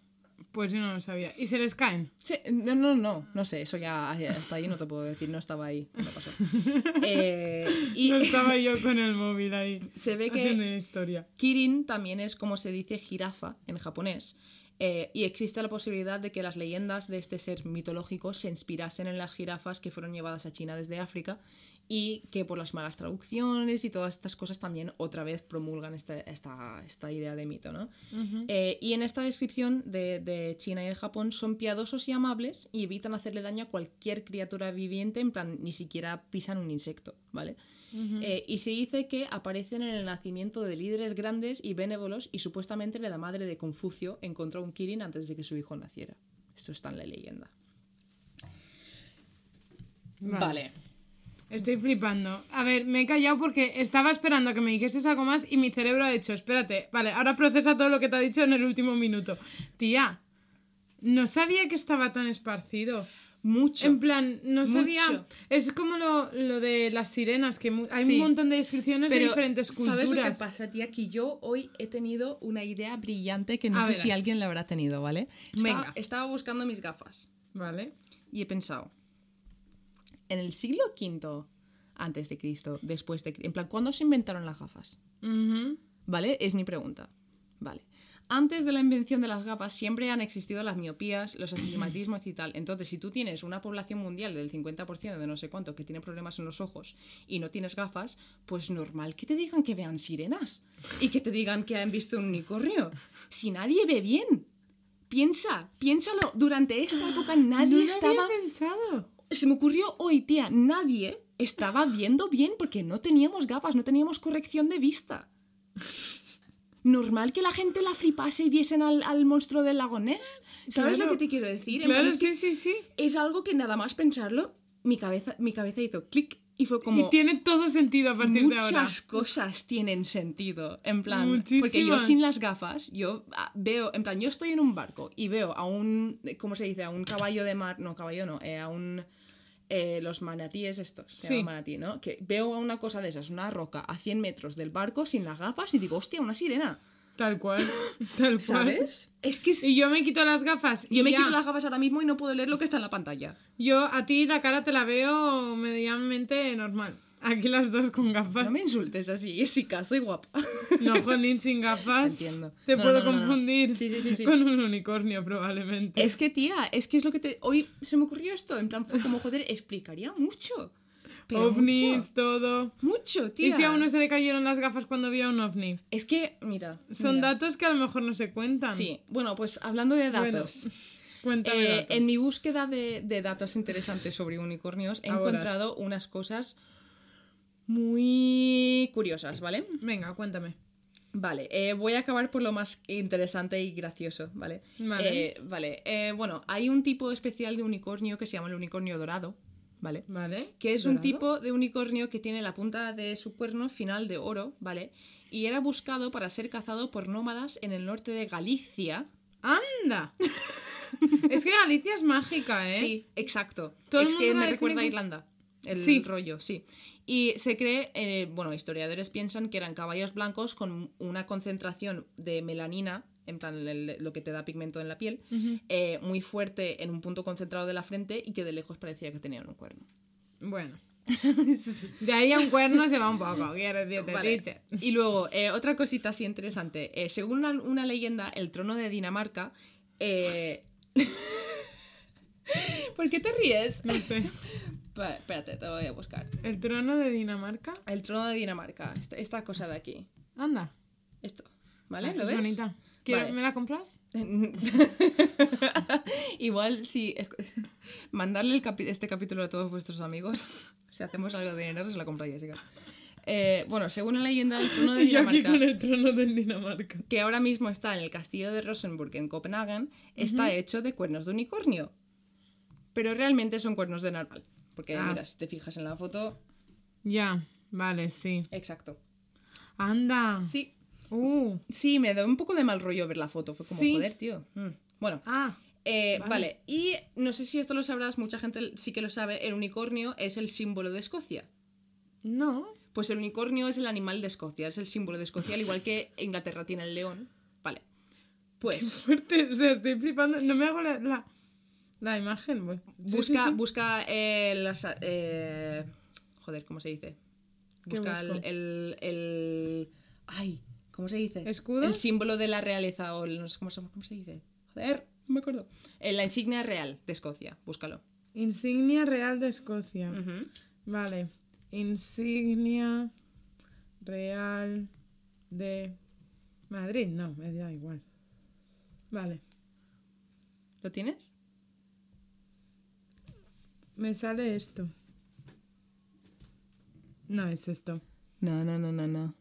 [SPEAKER 2] Pues yo no lo sabía. ¿Y se les caen?
[SPEAKER 3] Sí, no, no, no, no sé, eso ya hasta ahí no te puedo decir, no estaba ahí, no pasó. Eh, y
[SPEAKER 2] No estaba yo con el móvil ahí.
[SPEAKER 3] Se ve que-
[SPEAKER 2] historia.
[SPEAKER 3] Kirin también es como se dice jirafa en japonés. Eh, y existe la posibilidad de que las leyendas de este ser mitológico se inspirasen en las jirafas que fueron llevadas a China desde África y que por las malas traducciones y todas estas cosas también otra vez promulgan esta, esta, esta idea de mito. ¿no? Eh, y en esta descripción de, de China y de Japón son piadosos y amables y evitan hacerle daño a cualquier criatura viviente, en plan, ni siquiera pisan un insecto, ¿vale? Eh, y se dice que aparecen en el nacimiento de líderes grandes y benévolos y supuestamente la madre de Confucio encontró un Kirin antes de que su hijo naciera. Esto está en la leyenda. Vale.
[SPEAKER 2] Estoy flipando. A ver, me he callado porque estaba esperando a que me dijeses algo más y mi cerebro ha hecho, espérate, vale, ahora procesa todo lo que te ha dicho en el último minuto. Tía, no sabía que estaba tan esparcido.
[SPEAKER 3] Mucho.
[SPEAKER 2] En plan, no sabía.
[SPEAKER 3] Mucho.
[SPEAKER 2] Es como lo, lo de las sirenas, que mu- hay
[SPEAKER 3] Sí.
[SPEAKER 2] un montón de descripciones de diferentes culturas.
[SPEAKER 3] ¿Sabes lo que pasa, tía? Que yo hoy he tenido una idea brillante que no
[SPEAKER 2] A
[SPEAKER 3] sé si alguien la habrá tenido, ¿vale?
[SPEAKER 2] Venga.
[SPEAKER 3] Estaba, estaba buscando mis gafas
[SPEAKER 2] Vale.
[SPEAKER 3] y he pensado, en el siglo V antes de Cristo, después de... En plan, ¿cuándo se inventaron las gafas? ¿Vale? Es mi pregunta. Vale. Antes de la invención de las gafas siempre han existido las miopías, los astigmatismos y tal. Entonces, si tú tienes una población mundial del 50% de no sé cuánto que tiene problemas en los ojos y no tienes gafas, pues normal que te digan que vean sirenas y que te digan que han visto un unicornio. Si nadie ve bien. Piensa, piénsalo. Durante esta época nadie
[SPEAKER 2] no
[SPEAKER 3] estaba
[SPEAKER 2] había pensado.
[SPEAKER 3] Se me ocurrió hoy, tía, nadie estaba viendo bien porque no teníamos gafas, no teníamos corrección de vista. Normal que la gente la flipase y viesen al, al monstruo del lago Ness. ¿Sabes
[SPEAKER 2] Claro.
[SPEAKER 3] lo que te quiero decir?
[SPEAKER 2] Claro,
[SPEAKER 3] que
[SPEAKER 2] sí, sí, sí.
[SPEAKER 3] Es algo que nada más pensarlo, mi cabeza, mi cabeza hizo clic y fue como...
[SPEAKER 2] Y tiene todo sentido a partir de ahora.
[SPEAKER 3] Muchas cosas tienen sentido. En plan, porque yo
[SPEAKER 2] Muchísimas.
[SPEAKER 3] sin las gafas, yo ah, veo, en plan, yo estoy en un barco y veo a un, ¿cómo se dice? A un caballo de mar, no, caballo no, eh, a un, eh, los manatíes estos, se
[SPEAKER 2] Sí.
[SPEAKER 3] llama manatí, ¿no? Que veo a una cosa de esas, una roca a 100 metros del barco sin las gafas y digo, hostia, una sirena,
[SPEAKER 2] Tal cual. Tal cual.
[SPEAKER 3] ¿sabes? Es que es-
[SPEAKER 2] Y yo me quito las gafas. y
[SPEAKER 3] yo me
[SPEAKER 2] ya.
[SPEAKER 3] quito las gafas ahora mismo y no puedo leer lo que está en la pantalla.
[SPEAKER 2] Yo a ti la cara te la veo medianamente normal. Aquí las dos con gafas.
[SPEAKER 3] No me insultes así, Jessica, soy guapa.
[SPEAKER 2] No, Jolín, sin gafas.
[SPEAKER 3] Entiendo.
[SPEAKER 2] Te
[SPEAKER 3] No,
[SPEAKER 2] puedo
[SPEAKER 3] no, no,
[SPEAKER 2] confundir
[SPEAKER 3] Sí, sí, sí,
[SPEAKER 2] con un unicornio, probablemente.
[SPEAKER 3] Es que, tía, es que es lo que te. Hoy se me ocurrió esto. En plan, fue como, joder, explicaría mucho. Pero
[SPEAKER 2] Ovnis,
[SPEAKER 3] Mucho,
[SPEAKER 2] todo.
[SPEAKER 3] mucho, tía.
[SPEAKER 2] ¿Y si a uno se le cayeron las gafas cuando vio un ovni?
[SPEAKER 3] Es que, mira.
[SPEAKER 2] Son
[SPEAKER 3] mira.
[SPEAKER 2] datos que a lo mejor no se cuentan.
[SPEAKER 3] Sí, bueno, pues hablando de
[SPEAKER 2] Bueno,
[SPEAKER 3] datos.
[SPEAKER 2] Cuéntame
[SPEAKER 3] eh,
[SPEAKER 2] datos.
[SPEAKER 3] en mi búsqueda de, de datos interesantes sobre unicornios he
[SPEAKER 2] Ahora.
[SPEAKER 3] encontrado unas cosas muy curiosas, ¿vale?
[SPEAKER 2] Venga, cuéntame.
[SPEAKER 3] Vale, eh, voy a acabar por lo más interesante y gracioso, ¿vale?
[SPEAKER 2] Vale.
[SPEAKER 3] Eh, vale, eh, bueno, hay un tipo especial de unicornio que se llama el unicornio dorado, ¿vale?
[SPEAKER 2] ¿Vale?
[SPEAKER 3] que es un tipo de unicornio que tiene la punta de su cuerno final de oro, ¿vale? Y era buscado para ser cazado por nómadas en el norte de Galicia.
[SPEAKER 2] ¡Anda! es que Galicia es mágica, ¿eh?
[SPEAKER 3] Sí, exacto.
[SPEAKER 2] Todo
[SPEAKER 3] es que
[SPEAKER 2] mundo
[SPEAKER 3] me recuerda a Irlanda. El
[SPEAKER 2] Sí.
[SPEAKER 3] rollo, sí. Y se cree, eh, bueno, historiadores piensan que eran caballos blancos con una concentración de melanina, en plan el- lo que te da pigmento en la piel, eh, muy fuerte en un punto concentrado de la frente y que de lejos parecía que tenían un cuerno.
[SPEAKER 2] Bueno, De ahí a un cuerno se va un poco, quiero decirte,
[SPEAKER 3] Vale. Y luego, eh, otra cosita así interesante. Eh, según una, una leyenda, el trono de Dinamarca. eh, ¿Por qué te ríes?
[SPEAKER 2] No sé.
[SPEAKER 3] Pa- espérate, te voy a buscar.
[SPEAKER 2] ¿El trono de Dinamarca?
[SPEAKER 3] El trono de Dinamarca. Esta, esta cosa de aquí.
[SPEAKER 2] Anda.
[SPEAKER 3] Esto. ¿Vale?
[SPEAKER 2] Ah,
[SPEAKER 3] ¿Lo
[SPEAKER 2] es
[SPEAKER 3] ves?
[SPEAKER 2] bonita.
[SPEAKER 3] Vale.
[SPEAKER 2] ¿Me la compras?
[SPEAKER 3] Igual si mandarle el este capítulo a todos vuestros amigos, si hacemos algo de dinero, se la compra Jessica. Eh, bueno, según la leyenda del trono de
[SPEAKER 2] Y yo aquí
[SPEAKER 3] Dinamarca,
[SPEAKER 2] con el trono de Dinamarca.
[SPEAKER 3] que ahora mismo está en el castillo de Rosenburg en Copenhague, está hecho de cuernos de unicornio. Pero realmente son cuernos de narval. Porque
[SPEAKER 2] Ah.
[SPEAKER 3] mira, si te fijas en la foto,
[SPEAKER 2] Ya, vale, sí.
[SPEAKER 3] exacto.
[SPEAKER 2] Anda.
[SPEAKER 3] Sí,
[SPEAKER 2] Uh.
[SPEAKER 3] sí, me da un poco de mal rollo ver la foto. Fue como,
[SPEAKER 2] Sí.
[SPEAKER 3] joder, tío. Mm. Bueno,
[SPEAKER 2] Ah.
[SPEAKER 3] Eh,
[SPEAKER 2] Vale.
[SPEAKER 3] vale. y no sé si esto lo sabrás, mucha gente sí que lo sabe, el unicornio es el símbolo de Escocia.
[SPEAKER 2] No.
[SPEAKER 3] Pues el unicornio es el animal de Escocia, es el símbolo de Escocia, al igual que Inglaterra tiene el león. Vale. Pues
[SPEAKER 2] Fuerte. O sea, estoy flipando. No me hago la, la, la imagen.
[SPEAKER 3] busca,
[SPEAKER 2] sí, sí.
[SPEAKER 3] busca eh, las... eh, joder, ¿cómo se dice?
[SPEAKER 2] ¿Qué
[SPEAKER 3] Busca el, el, el- Ay, ¿cómo se dice?
[SPEAKER 2] ¿Escudo?
[SPEAKER 3] El símbolo de la realeza, o el- no sé cómo se, cómo se dice. Joder, no me acuerdo. Eh, la insignia real de Escocia, búscalo.
[SPEAKER 2] Insignia real de Escocia. Vale. Insignia real de Madrid. No, me da igual. Vale.
[SPEAKER 3] ¿Lo tienes?
[SPEAKER 2] Me sale esto. No es esto.
[SPEAKER 3] No, no, no, no, no.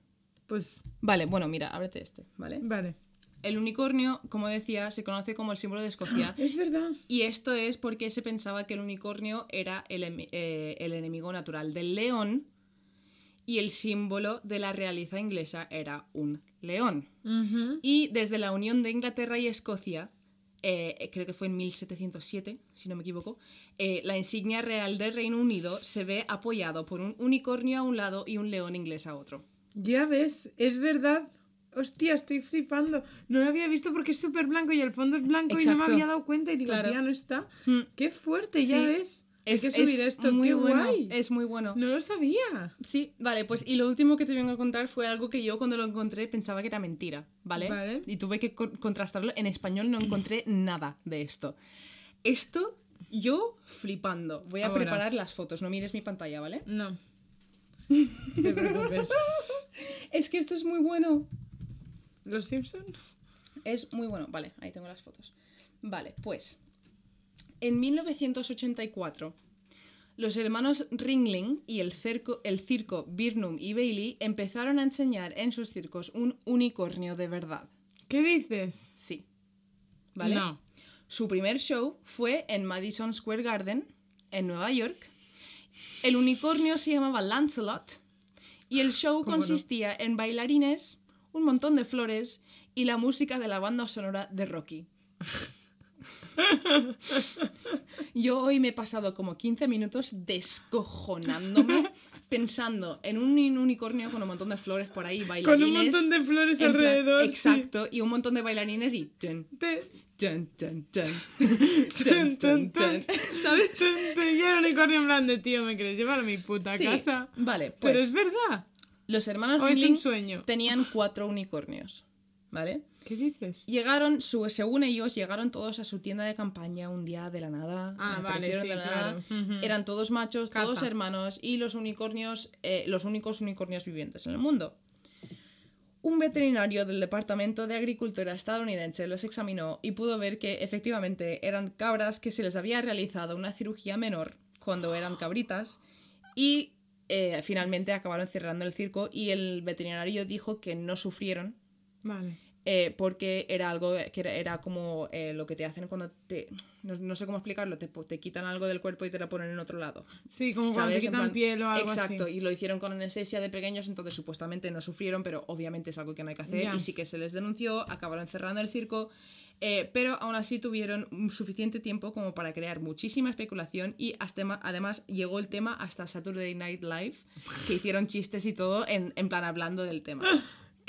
[SPEAKER 2] Pues,
[SPEAKER 3] Vale, bueno, mira, ábrete este, ¿vale?
[SPEAKER 2] vale.
[SPEAKER 3] El unicornio, como decía, se conoce como el símbolo de Escocia.
[SPEAKER 2] Es verdad.
[SPEAKER 3] Y esto es porque se pensaba que el unicornio era el, eh, el enemigo natural del león y el símbolo de la realeza inglesa era un león. Y desde la unión de Inglaterra y Escocia, eh, creo que fue en 1707, si no me equivoco, eh, la insignia real del Reino Unido se ve apoyado por un unicornio a un lado y un león inglés a otro.
[SPEAKER 2] Ya ves, es verdad. Hostia, estoy flipando. No lo había visto porque es súper blanco y el fondo es blanco y no
[SPEAKER 3] Exacto.
[SPEAKER 2] me había dado cuenta y digo,
[SPEAKER 3] Claro.
[SPEAKER 2] tía, no está.
[SPEAKER 3] Mm.
[SPEAKER 2] Qué fuerte, ya
[SPEAKER 3] Sí.
[SPEAKER 2] ves. Hay
[SPEAKER 3] Es,
[SPEAKER 2] que subir
[SPEAKER 3] es
[SPEAKER 2] esto,
[SPEAKER 3] muy
[SPEAKER 2] qué
[SPEAKER 3] bueno.
[SPEAKER 2] guay.
[SPEAKER 3] Es muy bueno.
[SPEAKER 2] No lo sabía.
[SPEAKER 3] Sí, vale, pues y lo último que te vengo a contar fue algo que yo cuando lo encontré pensaba que era mentira, ¿vale?
[SPEAKER 2] Vale.
[SPEAKER 3] Y tuve que co- contrastarlo. En español no encontré nada de esto. Esto, yo flipando. Voy a
[SPEAKER 2] Ahora.
[SPEAKER 3] preparar las fotos, no mires mi pantalla, ¿vale?
[SPEAKER 2] No. No te preocupes.
[SPEAKER 3] Es que esto es muy bueno.
[SPEAKER 2] ¿Los Simpson?
[SPEAKER 3] Es muy bueno. Vale, ahí tengo las fotos. Vale, pues. En 1984, los hermanos Ringling y el, cerco- el circo Birnum y Bailey empezaron a enseñar en sus circos un unicornio de verdad.
[SPEAKER 2] ¿Qué dices?
[SPEAKER 3] Sí. ¿Vale?
[SPEAKER 2] No.
[SPEAKER 3] Su primer show fue en Madison Square Garden, en Nueva York. El unicornio se llamaba Lancelot y el show consistía en bailarines, un montón de flores y la música de la banda sonora de Rocky. Yo hoy me he pasado como 15 minutos descojonándome pensando en un unicornio con un montón de flores por ahí,
[SPEAKER 2] Con
[SPEAKER 3] bailarines.
[SPEAKER 2] un montón de flores
[SPEAKER 3] en plan-
[SPEAKER 2] alrededor. sí.
[SPEAKER 3] Exacto, y un montón de bailarines y... tun,
[SPEAKER 2] Te-
[SPEAKER 3] tun, tun, tun,
[SPEAKER 2] Tun, tun, tun.
[SPEAKER 3] ¿Sabes?
[SPEAKER 2] Y el unicornio en plan de tío, me quieres llevar a mi puta
[SPEAKER 3] Sí,
[SPEAKER 2] casa.
[SPEAKER 3] Vale, pues
[SPEAKER 2] Pero es verdad.
[SPEAKER 3] los hermanos
[SPEAKER 2] ¿O es un sueño?
[SPEAKER 3] tenían cuatro unicornios, ¿vale?
[SPEAKER 2] ¿Qué dices?
[SPEAKER 3] Llegaron, su- según ellos, llegaron todos a su tienda de campaña un día de la nada.
[SPEAKER 2] Ah, vale, sí,
[SPEAKER 3] de la
[SPEAKER 2] claro.
[SPEAKER 3] Eran todos machos, todos hermanos y los unicornios, eh, los únicos unicornios vivientes en el mundo. Un veterinario del Departamento de Agricultura estadounidense los examinó y pudo ver que efectivamente eran cabras que se les había realizado una cirugía menor cuando eran cabritas y eh, finalmente acabaron cerrando el circo y el veterinario dijo que no sufrieron
[SPEAKER 2] Vale.
[SPEAKER 3] Eh, porque era algo que era, era como eh, lo que te hacen cuando te... No, no sé cómo explicarlo, te, te quitan algo del cuerpo y te lo ponen en otro lado.
[SPEAKER 2] Sí, como cuando te quitan
[SPEAKER 3] plan-
[SPEAKER 2] piel o algo
[SPEAKER 3] Exacto,
[SPEAKER 2] así.
[SPEAKER 3] y lo hicieron con anestesia de pequeños, entonces supuestamente no sufrieron, pero obviamente es algo que no hay que hacer. Y sí que se les denunció, acabaron cerrando el circo, eh, pero aún así tuvieron suficiente tiempo como para crear muchísima especulación y hasta además llegó el tema hasta Saturday Night Live, que hicieron chistes y todo en, en plan hablando del tema.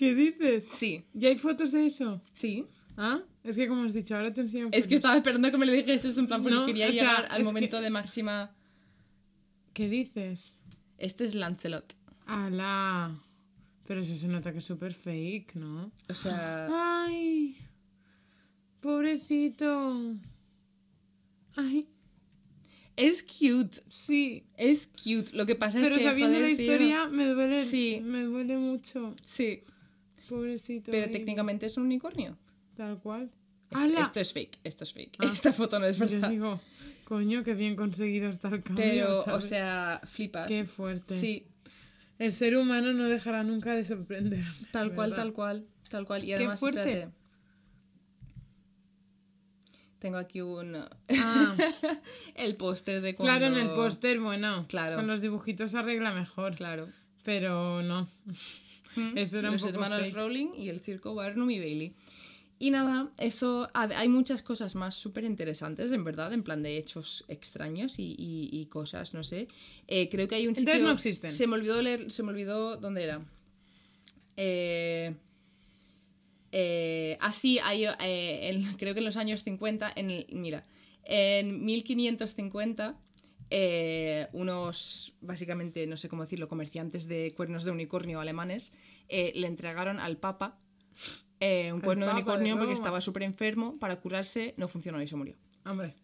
[SPEAKER 2] ¿Qué dices?
[SPEAKER 3] Sí,
[SPEAKER 2] ¿Y hay fotos de eso?
[SPEAKER 3] sí.
[SPEAKER 2] ¿Ah? Es que como has dicho, ahora te enseño
[SPEAKER 3] Es que estaba esperando que me lo dijeses en plan porque
[SPEAKER 2] No,
[SPEAKER 3] quería
[SPEAKER 2] sea,
[SPEAKER 3] llegar al momento
[SPEAKER 2] que-
[SPEAKER 3] de máxima...
[SPEAKER 2] ¿Qué dices?
[SPEAKER 3] Este es Lancelot.
[SPEAKER 2] ¡Hala! Pero eso se nota que es súper fake, ¿no?
[SPEAKER 3] O sea,
[SPEAKER 2] ¡Ay! Pobrecito. ¡Ay!
[SPEAKER 3] es cute.
[SPEAKER 2] Sí.
[SPEAKER 3] Es cute. Lo que pasa
[SPEAKER 2] Pero
[SPEAKER 3] es que.
[SPEAKER 2] sabiendo
[SPEAKER 3] joder,
[SPEAKER 2] la
[SPEAKER 3] tío,
[SPEAKER 2] historia, me duele.
[SPEAKER 3] Sí.
[SPEAKER 2] Me duele mucho.
[SPEAKER 3] Sí.
[SPEAKER 2] Pobrecito.
[SPEAKER 3] Pero
[SPEAKER 2] baby.
[SPEAKER 3] técnicamente es un unicornio.
[SPEAKER 2] Tal cual.
[SPEAKER 3] Esto, es fake. Esto es fake.
[SPEAKER 2] Ah.
[SPEAKER 3] Esta foto no es
[SPEAKER 2] Yo
[SPEAKER 3] verdad.
[SPEAKER 2] digo, coño, qué bien conseguido está el cambio.
[SPEAKER 3] Pero, o sea, flipas.
[SPEAKER 2] Qué fuerte.
[SPEAKER 3] Sí,
[SPEAKER 2] El ser humano no dejará nunca de sorprender.
[SPEAKER 3] tal cual, tal cual. Tal cual. Y además,
[SPEAKER 2] fuerte.
[SPEAKER 3] espérate. Tengo aquí un.
[SPEAKER 2] Ah,
[SPEAKER 3] el póster de cuando.
[SPEAKER 2] claro, en el póster, bueno,
[SPEAKER 3] Claro.
[SPEAKER 2] con los dibujitos se arregla mejor.
[SPEAKER 3] Claro.
[SPEAKER 2] Pero no. Eso era un
[SPEAKER 3] Los
[SPEAKER 2] poco
[SPEAKER 3] hermanos
[SPEAKER 2] fake.
[SPEAKER 3] Rowling y el circo Barnum y Bailey. Y nada, eso. ha- Hay muchas cosas más súper interesantes, en verdad, en plan de hechos extraños y, y- y cosas, no sé. Eh, creo que hay un
[SPEAKER 2] Entonces
[SPEAKER 3] sitio-
[SPEAKER 2] no existen.
[SPEAKER 3] Se me olvidó leer. Se me olvidó. ¿Dónde era? Eh. Eh, así hay, eh, en- creo que en los años 50, en el- mira, en 1550, eh, unos, básicamente, no sé cómo decirlo, comerciantes de cuernos de unicornio alemanes eh, le entregaron al Papa eh, un cuerno de unicornio porque estaba súper enfermo, para curarse, no funcionó y se murió.
[SPEAKER 2] Hombre,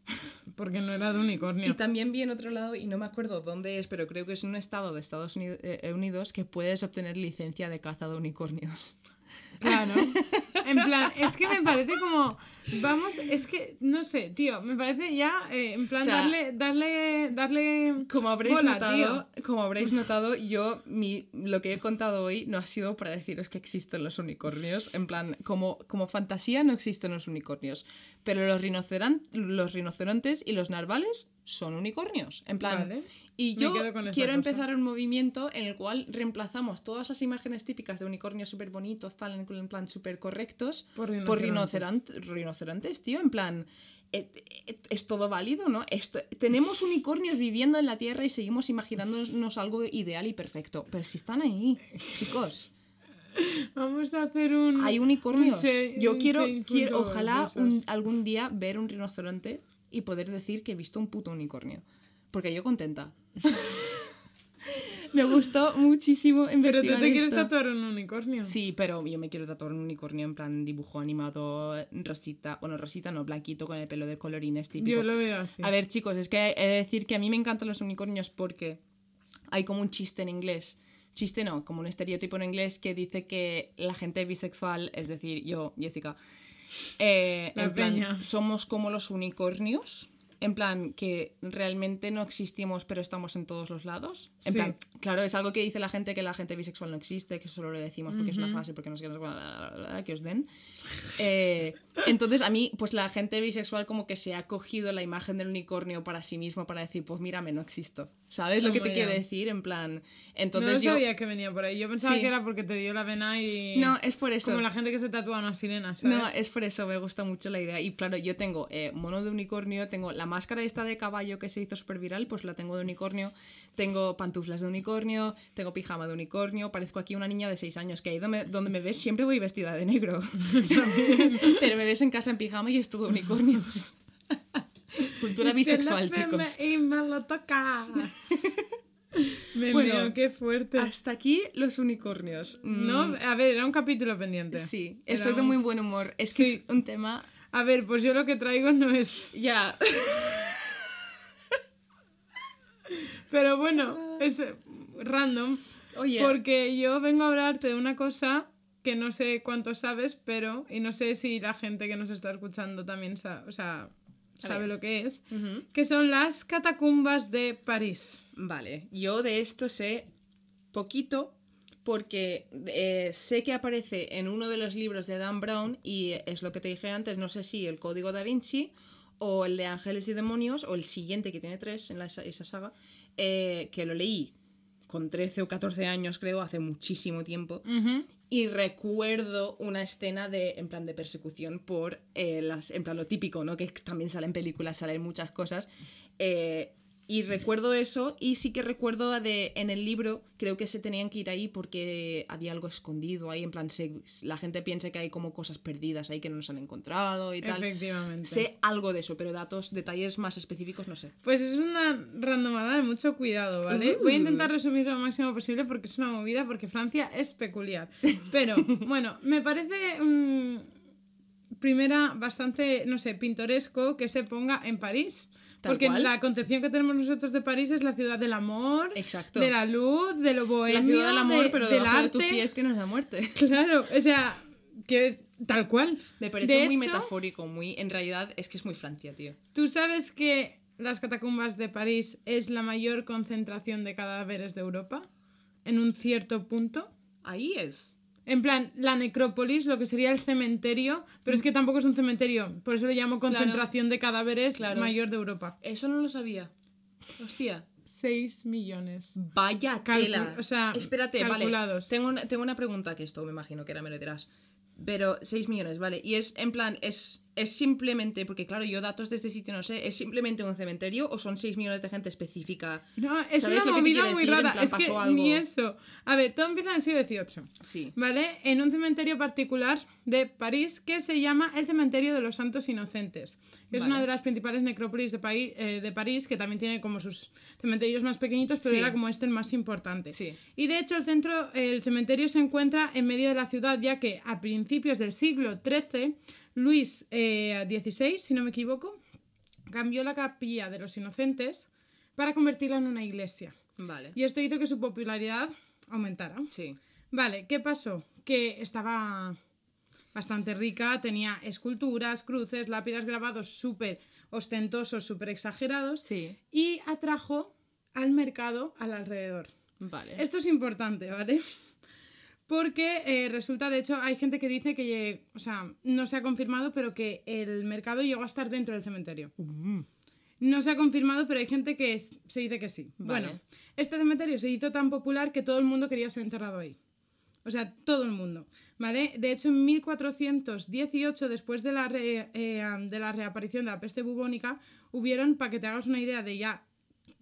[SPEAKER 2] porque no era de unicornio.
[SPEAKER 3] Y también vi en otro lado, y no me acuerdo dónde es, pero creo que es en un estado de Estados Uni- eh, Unidos que puedes obtener licencia de caza de unicornios.
[SPEAKER 2] Claro. En plan, es que me parece como. Vamos, es que, no sé, tío, me parece ya, eh, en plan,
[SPEAKER 3] O sea,
[SPEAKER 2] darle, darle, darle.
[SPEAKER 3] Como habréis
[SPEAKER 2] bola,
[SPEAKER 3] notado,
[SPEAKER 2] tío.
[SPEAKER 3] como habréis notado, yo mi, lo que he contado hoy no ha sido para deciros que existen los unicornios. En plan, como, como fantasía no existen los unicornios. Pero los, los rinocerontes y los narvales son unicornios. En plan.
[SPEAKER 2] Vale.
[SPEAKER 3] Y yo quiero empezar un movimiento en el cual reemplazamos todas esas imágenes típicas de unicornios súper bonitos, tal, en plan súper correctos,
[SPEAKER 2] Por
[SPEAKER 3] por
[SPEAKER 2] rinocerontes.
[SPEAKER 3] Rinoceron- rinocerontes, tío. En plan, eh, eh, es todo válido, ¿no? Esto, tenemos unicornios viviendo en la Tierra y seguimos imaginándonos algo ideal y perfecto. Pero si están ahí, chicos.
[SPEAKER 2] Vamos a hacer un.
[SPEAKER 3] Hay unicornios.
[SPEAKER 2] un
[SPEAKER 3] Yo
[SPEAKER 2] un
[SPEAKER 3] quiero, quiero ojalá un- algún día ver un rinoceronte y poder decir que he visto un puto unicornio. Porque yo contenta. Me gustó muchísimo
[SPEAKER 2] Pero
[SPEAKER 3] investigar
[SPEAKER 2] tú te quieres
[SPEAKER 3] esto.
[SPEAKER 2] tatuar un unicornio.
[SPEAKER 3] Sí, pero yo me quiero tatuar un unicornio en plan dibujo animado, rosita, bueno, rosita no, blanquito con el pelo de colorines típico.
[SPEAKER 2] Yo lo veo así.
[SPEAKER 3] A ver, chicos, es que he de decir que a mí me encantan los unicornios porque hay como un chiste en inglés. Chiste no, como un estereotipo en inglés que dice que la gente bisexual, es decir, yo, Jessica, eh, en plan, somos como los unicornios. En plan, que realmente no existimos, pero estamos en todos los lados. En
[SPEAKER 2] Sí.
[SPEAKER 3] plan, claro, es algo que dice la gente que la gente bisexual no existe, que solo lo decimos porque es una frase, porque no sé qué, que os den. Eh, entonces, a mí, pues la gente bisexual como que se ha cogido la imagen del unicornio para sí mismo para decir, pues mírame, no existo. ¿Sabes lo que te quiero decir? En plan,
[SPEAKER 2] no
[SPEAKER 3] entonces yo...
[SPEAKER 2] sabía que venía por ahí. Yo pensaba
[SPEAKER 3] Sí.
[SPEAKER 2] que era porque te dio la vena y.
[SPEAKER 3] No, es por eso.
[SPEAKER 2] Como la gente que se tatúa una sirena, ¿sabes?
[SPEAKER 3] No, es por eso, me gusta mucho la idea. Y claro, yo tengo eh, mono de unicornio, tengo la máscara esta de caballo que se hizo súper viral, pues la tengo de unicornio, tengo pantuflas de unicornio, tengo pijama de unicornio, parezco aquí una niña de 6 años, que ahí donde, donde me ves siempre voy vestida de negro. Pero me ves en casa en pijama y es todo unicornios. Cultura bisexual, chicos.
[SPEAKER 2] Y me lo toca. me
[SPEAKER 3] Bueno,
[SPEAKER 2] meo, qué fuerte.
[SPEAKER 3] Hasta aquí los unicornios. Mm,
[SPEAKER 2] No, a ver, era un capítulo pendiente.
[SPEAKER 3] Sí,
[SPEAKER 2] Era
[SPEAKER 3] estoy de muy buen humor. Es que
[SPEAKER 2] Sí.
[SPEAKER 3] es un tema...
[SPEAKER 2] A ver, pues yo lo que traigo no es.
[SPEAKER 3] Ya.
[SPEAKER 2] Pero bueno, es random.
[SPEAKER 3] Oye.
[SPEAKER 2] Porque yo vengo a hablarte de una cosa que no sé cuánto sabes, pero. Y no sé si la gente que nos está escuchando también sa- o sea, sabe lo que es. Que son las catacumbas de París.
[SPEAKER 3] Vale, yo de esto sé poquito porque eh, sé que aparece en uno de los libros de Dan Brown y es lo que te dije antes, no sé si el Código da Vinci o el de Ángeles y Demonios o el siguiente que tiene tres en la- esa saga, eh, que lo leí con 13 o 14 años creo, hace muchísimo tiempo. Y recuerdo una escena de, en plan, de persecución por, eh, las, en plan, lo típico, ¿no? Que también salen películas, salen muchas cosas. eh, Y recuerdo eso, y sí que recuerdo de en el libro, creo que se tenían que ir ahí porque había algo escondido ahí, en plan, se- la gente piensa que hay como cosas perdidas ahí que no nos han encontrado y tal.
[SPEAKER 2] Efectivamente.
[SPEAKER 3] Sé algo de eso, pero datos, detalles más específicos no sé.
[SPEAKER 2] Pues es una randomada de mucho cuidado, ¿vale? Voy a intentar resumirlo lo máximo posible porque es una movida, porque Francia es peculiar. Pero, bueno, me parece mm, primera bastante, no sé, pintoresco que se ponga en París.
[SPEAKER 3] Tal
[SPEAKER 2] porque
[SPEAKER 3] cual.
[SPEAKER 2] la concepción que tenemos nosotros de París es la ciudad del amor,
[SPEAKER 3] Exacto.
[SPEAKER 2] de la luz, de lo bohemio,
[SPEAKER 3] la ciudad del amor,
[SPEAKER 2] de-
[SPEAKER 3] pero
[SPEAKER 2] del
[SPEAKER 3] debajo de tus pies tienes la muerte.
[SPEAKER 2] Claro, o sea, que tal cual.
[SPEAKER 3] Me parece
[SPEAKER 2] De
[SPEAKER 3] muy
[SPEAKER 2] hecho,
[SPEAKER 3] metafórico, muy. En realidad es que es muy Francia, tío.
[SPEAKER 2] ¿Tú sabes que las catacumbas de París es la mayor concentración de cadáveres de Europa? En un cierto punto.
[SPEAKER 3] Ahí es.
[SPEAKER 2] En plan, la necrópolis, lo que sería el cementerio, pero es que tampoco es un cementerio, por eso lo llamo concentración de cadáveres
[SPEAKER 3] Claro.
[SPEAKER 2] mayor de Europa.
[SPEAKER 3] Eso no lo sabía. Hostia.
[SPEAKER 2] 6 millones.
[SPEAKER 3] Vaya tela.
[SPEAKER 2] o sea,
[SPEAKER 3] Espérate,
[SPEAKER 2] calculados.
[SPEAKER 3] vale. Tengo una, tengo una pregunta que esto me imagino que ahora me lo dirás. Pero 6 millones, vale. Y es en plan, es, es simplemente, porque claro, yo datos de este sitio no sé, ¿es simplemente un cementerio o son 6 millones de gente específica?
[SPEAKER 2] No, es
[SPEAKER 3] ¿Sabes
[SPEAKER 2] una movida muy rara.
[SPEAKER 3] plan,
[SPEAKER 2] Es que
[SPEAKER 3] algo.
[SPEAKER 2] ni eso. A ver, todo empieza en el siglo XVIII.
[SPEAKER 3] Sí.
[SPEAKER 2] ¿Vale? En un cementerio particular de París que se llama el Cementerio de los Santos Inocentes. que Es una de las principales necrópolis de, Paí- eh, de París, que también tiene como sus cementerios más pequeñitos, pero
[SPEAKER 3] Sí.
[SPEAKER 2] era como este el más importante.
[SPEAKER 3] Sí.
[SPEAKER 2] Y de hecho el centro, el cementerio se encuentra en medio de la ciudad, ya que a principios del siglo XIII, Luis eh, XVI, si no me equivoco, cambió la capilla de los inocentes para convertirla en una iglesia.
[SPEAKER 3] Vale.
[SPEAKER 2] Y esto hizo que su popularidad aumentara.
[SPEAKER 3] Sí.
[SPEAKER 2] Vale, ¿qué pasó? Que estaba bastante rica, tenía esculturas, cruces, lápidas grabados súper ostentosos, súper exagerados
[SPEAKER 3] Sí.
[SPEAKER 2] y atrajo al mercado al alrededor.
[SPEAKER 3] Vale.
[SPEAKER 2] Esto es importante, ¿vale? Porque eh, resulta, de hecho, hay gente que dice que, o sea, no se ha confirmado, pero que el mercado llegó a estar dentro del cementerio. No se ha confirmado, pero hay gente que es- se dice que sí.
[SPEAKER 3] Vale.
[SPEAKER 2] Bueno, este cementerio se hizo tan popular que todo el mundo quería ser enterrado ahí. O sea, todo el mundo. ¿Vale? De hecho, en 1418, después de la, re- eh, de la reaparición de la peste bubónica, hubieron, para que te hagas una idea de ya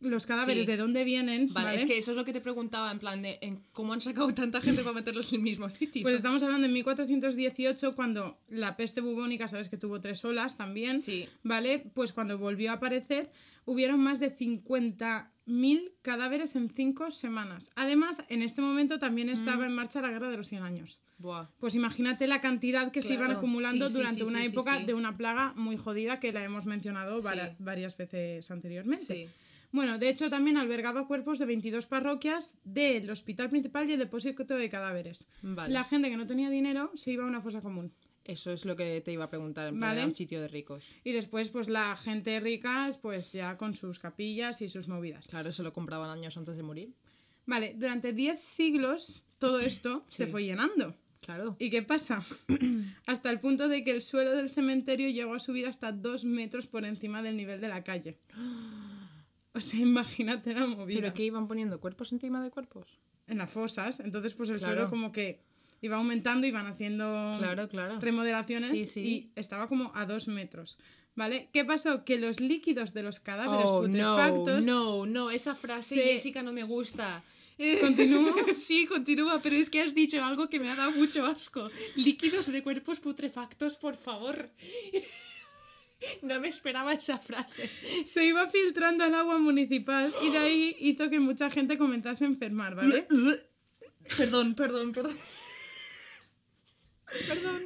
[SPEAKER 2] los cadáveres
[SPEAKER 3] Sí.
[SPEAKER 2] de dónde vienen.
[SPEAKER 3] Vale,
[SPEAKER 2] ¿vale?
[SPEAKER 3] es que eso es lo que te preguntaba, en plan de en cómo han sacado tanta gente para meterlos en el mismo sitio.
[SPEAKER 2] Pues estamos hablando de 1418, cuando la peste bubónica, sabes que tuvo tres olas también,
[SPEAKER 3] Sí.
[SPEAKER 2] ¿vale? Pues cuando volvió a aparecer, hubieron más de 50.000 cadáveres en cinco semanas. Además, en este momento también
[SPEAKER 3] Mm.
[SPEAKER 2] estaba en marcha la Guerra de los 100 años.
[SPEAKER 3] Buah.
[SPEAKER 2] Pues imagínate la cantidad que se iban acumulando
[SPEAKER 3] Sí,
[SPEAKER 2] durante
[SPEAKER 3] sí,
[SPEAKER 2] una época de una plaga muy jodida que la hemos mencionado varias veces anteriormente. Bueno, de hecho también albergaba cuerpos de 22 parroquias del hospital principal y el depósito de cadáveres.
[SPEAKER 3] Vale.
[SPEAKER 2] La gente que no tenía dinero se iba a una fosa común.
[SPEAKER 3] Eso es lo que te iba a preguntar, en
[SPEAKER 2] Vale.
[SPEAKER 3] un sitio de ricos.
[SPEAKER 2] Y después, pues la gente rica, pues ya con sus capillas y sus movidas.
[SPEAKER 3] Claro, se lo compraban años antes de morir.
[SPEAKER 2] Vale, durante 10 siglos todo esto se fue llenando.
[SPEAKER 3] Claro.
[SPEAKER 2] ¿Y qué pasa? hasta el punto de que el suelo del cementerio llegó a subir hasta dos metros por encima del nivel de la calle. O sea, imagínate la movida.
[SPEAKER 3] ¿Pero qué iban poniendo? ¿Cuerpos encima de cuerpos?
[SPEAKER 2] En las fosas. Entonces, pues el
[SPEAKER 3] Claro.
[SPEAKER 2] suelo como que iba aumentando, iban haciendo
[SPEAKER 3] Claro, claro.
[SPEAKER 2] remodelaciones
[SPEAKER 3] Sí, sí.
[SPEAKER 2] y estaba como a dos metros. ¿Vale? ¿Qué pasó? Que los líquidos de los cadáveres
[SPEAKER 3] Oh, no,
[SPEAKER 2] putrefactos
[SPEAKER 3] no, no, esa frase,
[SPEAKER 2] se-
[SPEAKER 3] Jessica, no me gusta.
[SPEAKER 2] ¿Continúo?
[SPEAKER 3] sí, continúa, pero es que has dicho algo que me ha dado mucho asco. Líquidos de cuerpos putrefactos, por favor. No me esperaba esa frase.
[SPEAKER 2] se iba filtrando al agua municipal y de ahí hizo que mucha gente comenzase a enfermar, ¿vale?
[SPEAKER 3] Perdón, perdón, perdón.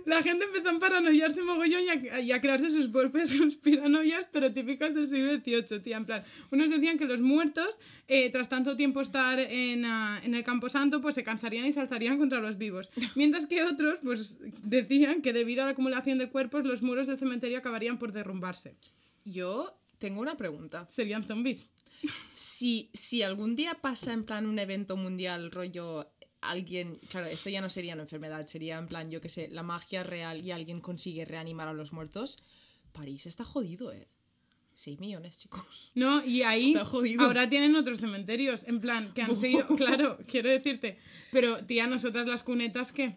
[SPEAKER 2] La gente empezó a paranoiarse mogollón y a, y a crearse sus propias conspiranoias, pero típicas del siglo XVIII, tía. En plan, unos decían que los muertos, eh, tras tanto tiempo estar en, ah, en el Camposanto, pues se cansarían y se alzarían contra los vivos. Mientras que otros, pues decían que debido a la acumulación de cuerpos, los muros del cementerio acabarían por derrumbarse.
[SPEAKER 3] Yo tengo una pregunta.
[SPEAKER 2] Serían zombies.
[SPEAKER 3] Si, si algún día pasa en plan un evento mundial, rollo alguien, claro, esto ya no sería una enfermedad, sería en plan, yo que sé, la magia real y alguien consigue reanimar a los muertos, París está jodido, eh. 6 millones, chicos.
[SPEAKER 2] No, y ahí
[SPEAKER 3] Está jodido.
[SPEAKER 2] ahora tienen otros cementerios, en plan, que han seguido, claro, quiero decirte, pero tía, nosotras las cunetas, ¿qué?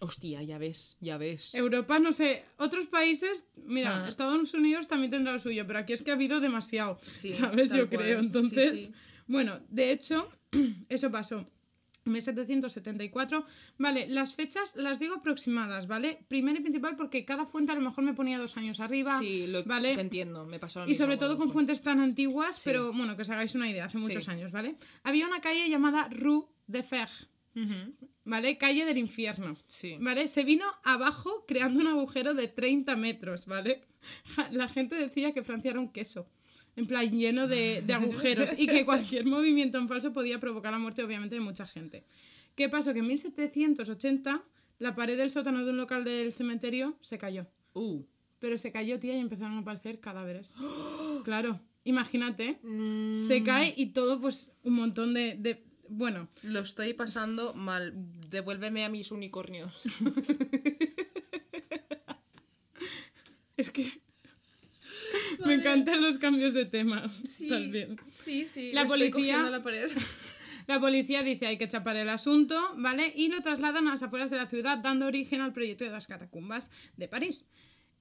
[SPEAKER 3] Hostia, ya ves, ya ves.
[SPEAKER 2] Europa, no sé, otros países, mira,
[SPEAKER 3] Ah.
[SPEAKER 2] Estados Unidos también tendrá lo suyo, pero aquí es que ha habido demasiado,
[SPEAKER 3] Sí,
[SPEAKER 2] ¿sabes? Yo
[SPEAKER 3] cual.
[SPEAKER 2] creo.
[SPEAKER 3] Sí,
[SPEAKER 2] Entonces,
[SPEAKER 3] sí.
[SPEAKER 2] bueno, de hecho, eso pasó. 1774. Vale, las fechas las digo aproximadas, ¿vale? Primero y principal porque cada fuente a lo mejor me ponía dos años arriba.
[SPEAKER 3] Sí, lo
[SPEAKER 2] ¿vale?
[SPEAKER 3] te entiendo, me pasó lo
[SPEAKER 2] Y sobre todo con
[SPEAKER 3] eso.
[SPEAKER 2] fuentes tan antiguas, pero bueno, que os hagáis una idea, hace muchos años, ¿vale? Había una calle llamada Rue de Fer. ¿vale? Calle del infierno.
[SPEAKER 3] Sí.
[SPEAKER 2] ¿Vale? Se vino abajo creando un agujero de 30 metros, ¿vale? La gente decía que Francia era un queso. En plan, lleno de, de agujeros. y que cualquier movimiento en falso podía provocar la muerte, obviamente, de mucha gente. ¿Qué pasó? Que en 1780 la pared del sótano de un local del cementerio se cayó.
[SPEAKER 3] Uh.
[SPEAKER 2] Pero se cayó, tía, y empezaron a aparecer cadáveres. Claro, imagínate. Se cae y todo, pues, un montón de... de- bueno,
[SPEAKER 3] Lo estoy pasando mal. Devuélveme a mis unicornios.
[SPEAKER 2] es que... Me encantan los cambios de tema. También.
[SPEAKER 3] Sí, sí.
[SPEAKER 2] La
[SPEAKER 3] estoy
[SPEAKER 2] policía-
[SPEAKER 3] cogiendo la pared.
[SPEAKER 2] La policía dice hay que chapar el asunto, ¿vale? Y lo trasladan a las afueras de la ciudad, dando origen al proyecto de las catacumbas de París.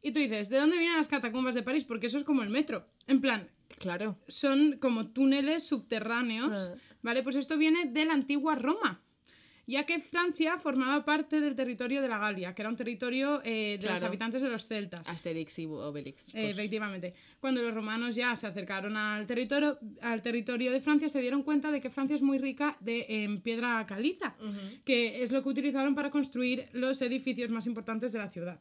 [SPEAKER 2] Y tú dices, ¿de dónde vienen las catacumbas de París? Porque eso es como el metro. En plan,
[SPEAKER 3] Claro.
[SPEAKER 2] son como túneles subterráneos,
[SPEAKER 3] Ah.
[SPEAKER 2] ¿vale? Pues esto viene de la antigua Roma, ya que Francia formaba parte del territorio de la Galia, que era un territorio eh, de los habitantes de los celtas.
[SPEAKER 3] Asterix y Obelix.
[SPEAKER 2] Eh, efectivamente. Cuando los romanos ya se acercaron al territorio, al territorio de Francia, se dieron cuenta de que Francia es muy rica de, en piedra caliza, que es lo que utilizaron para construir los edificios más importantes de la ciudad.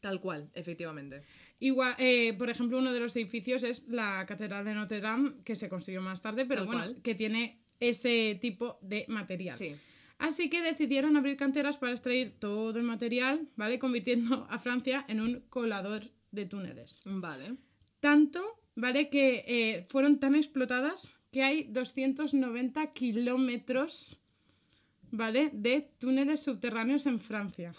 [SPEAKER 3] Tal cual, efectivamente.
[SPEAKER 2] Igual, eh, por ejemplo, uno de los edificios es la Catedral de Notre Dame, que se construyó más tarde, pero
[SPEAKER 3] Tal
[SPEAKER 2] bueno,
[SPEAKER 3] cual.
[SPEAKER 2] que tiene ese tipo de material.
[SPEAKER 3] Sí.
[SPEAKER 2] Así que decidieron abrir canteras para extraer todo el material, ¿vale? Convirtiendo a Francia en un colador de túneles.
[SPEAKER 3] Vale.
[SPEAKER 2] Tanto, ¿vale? Que eh, fueron tan explotadas que hay 290 kilómetros, ¿vale? De túneles subterráneos en Francia.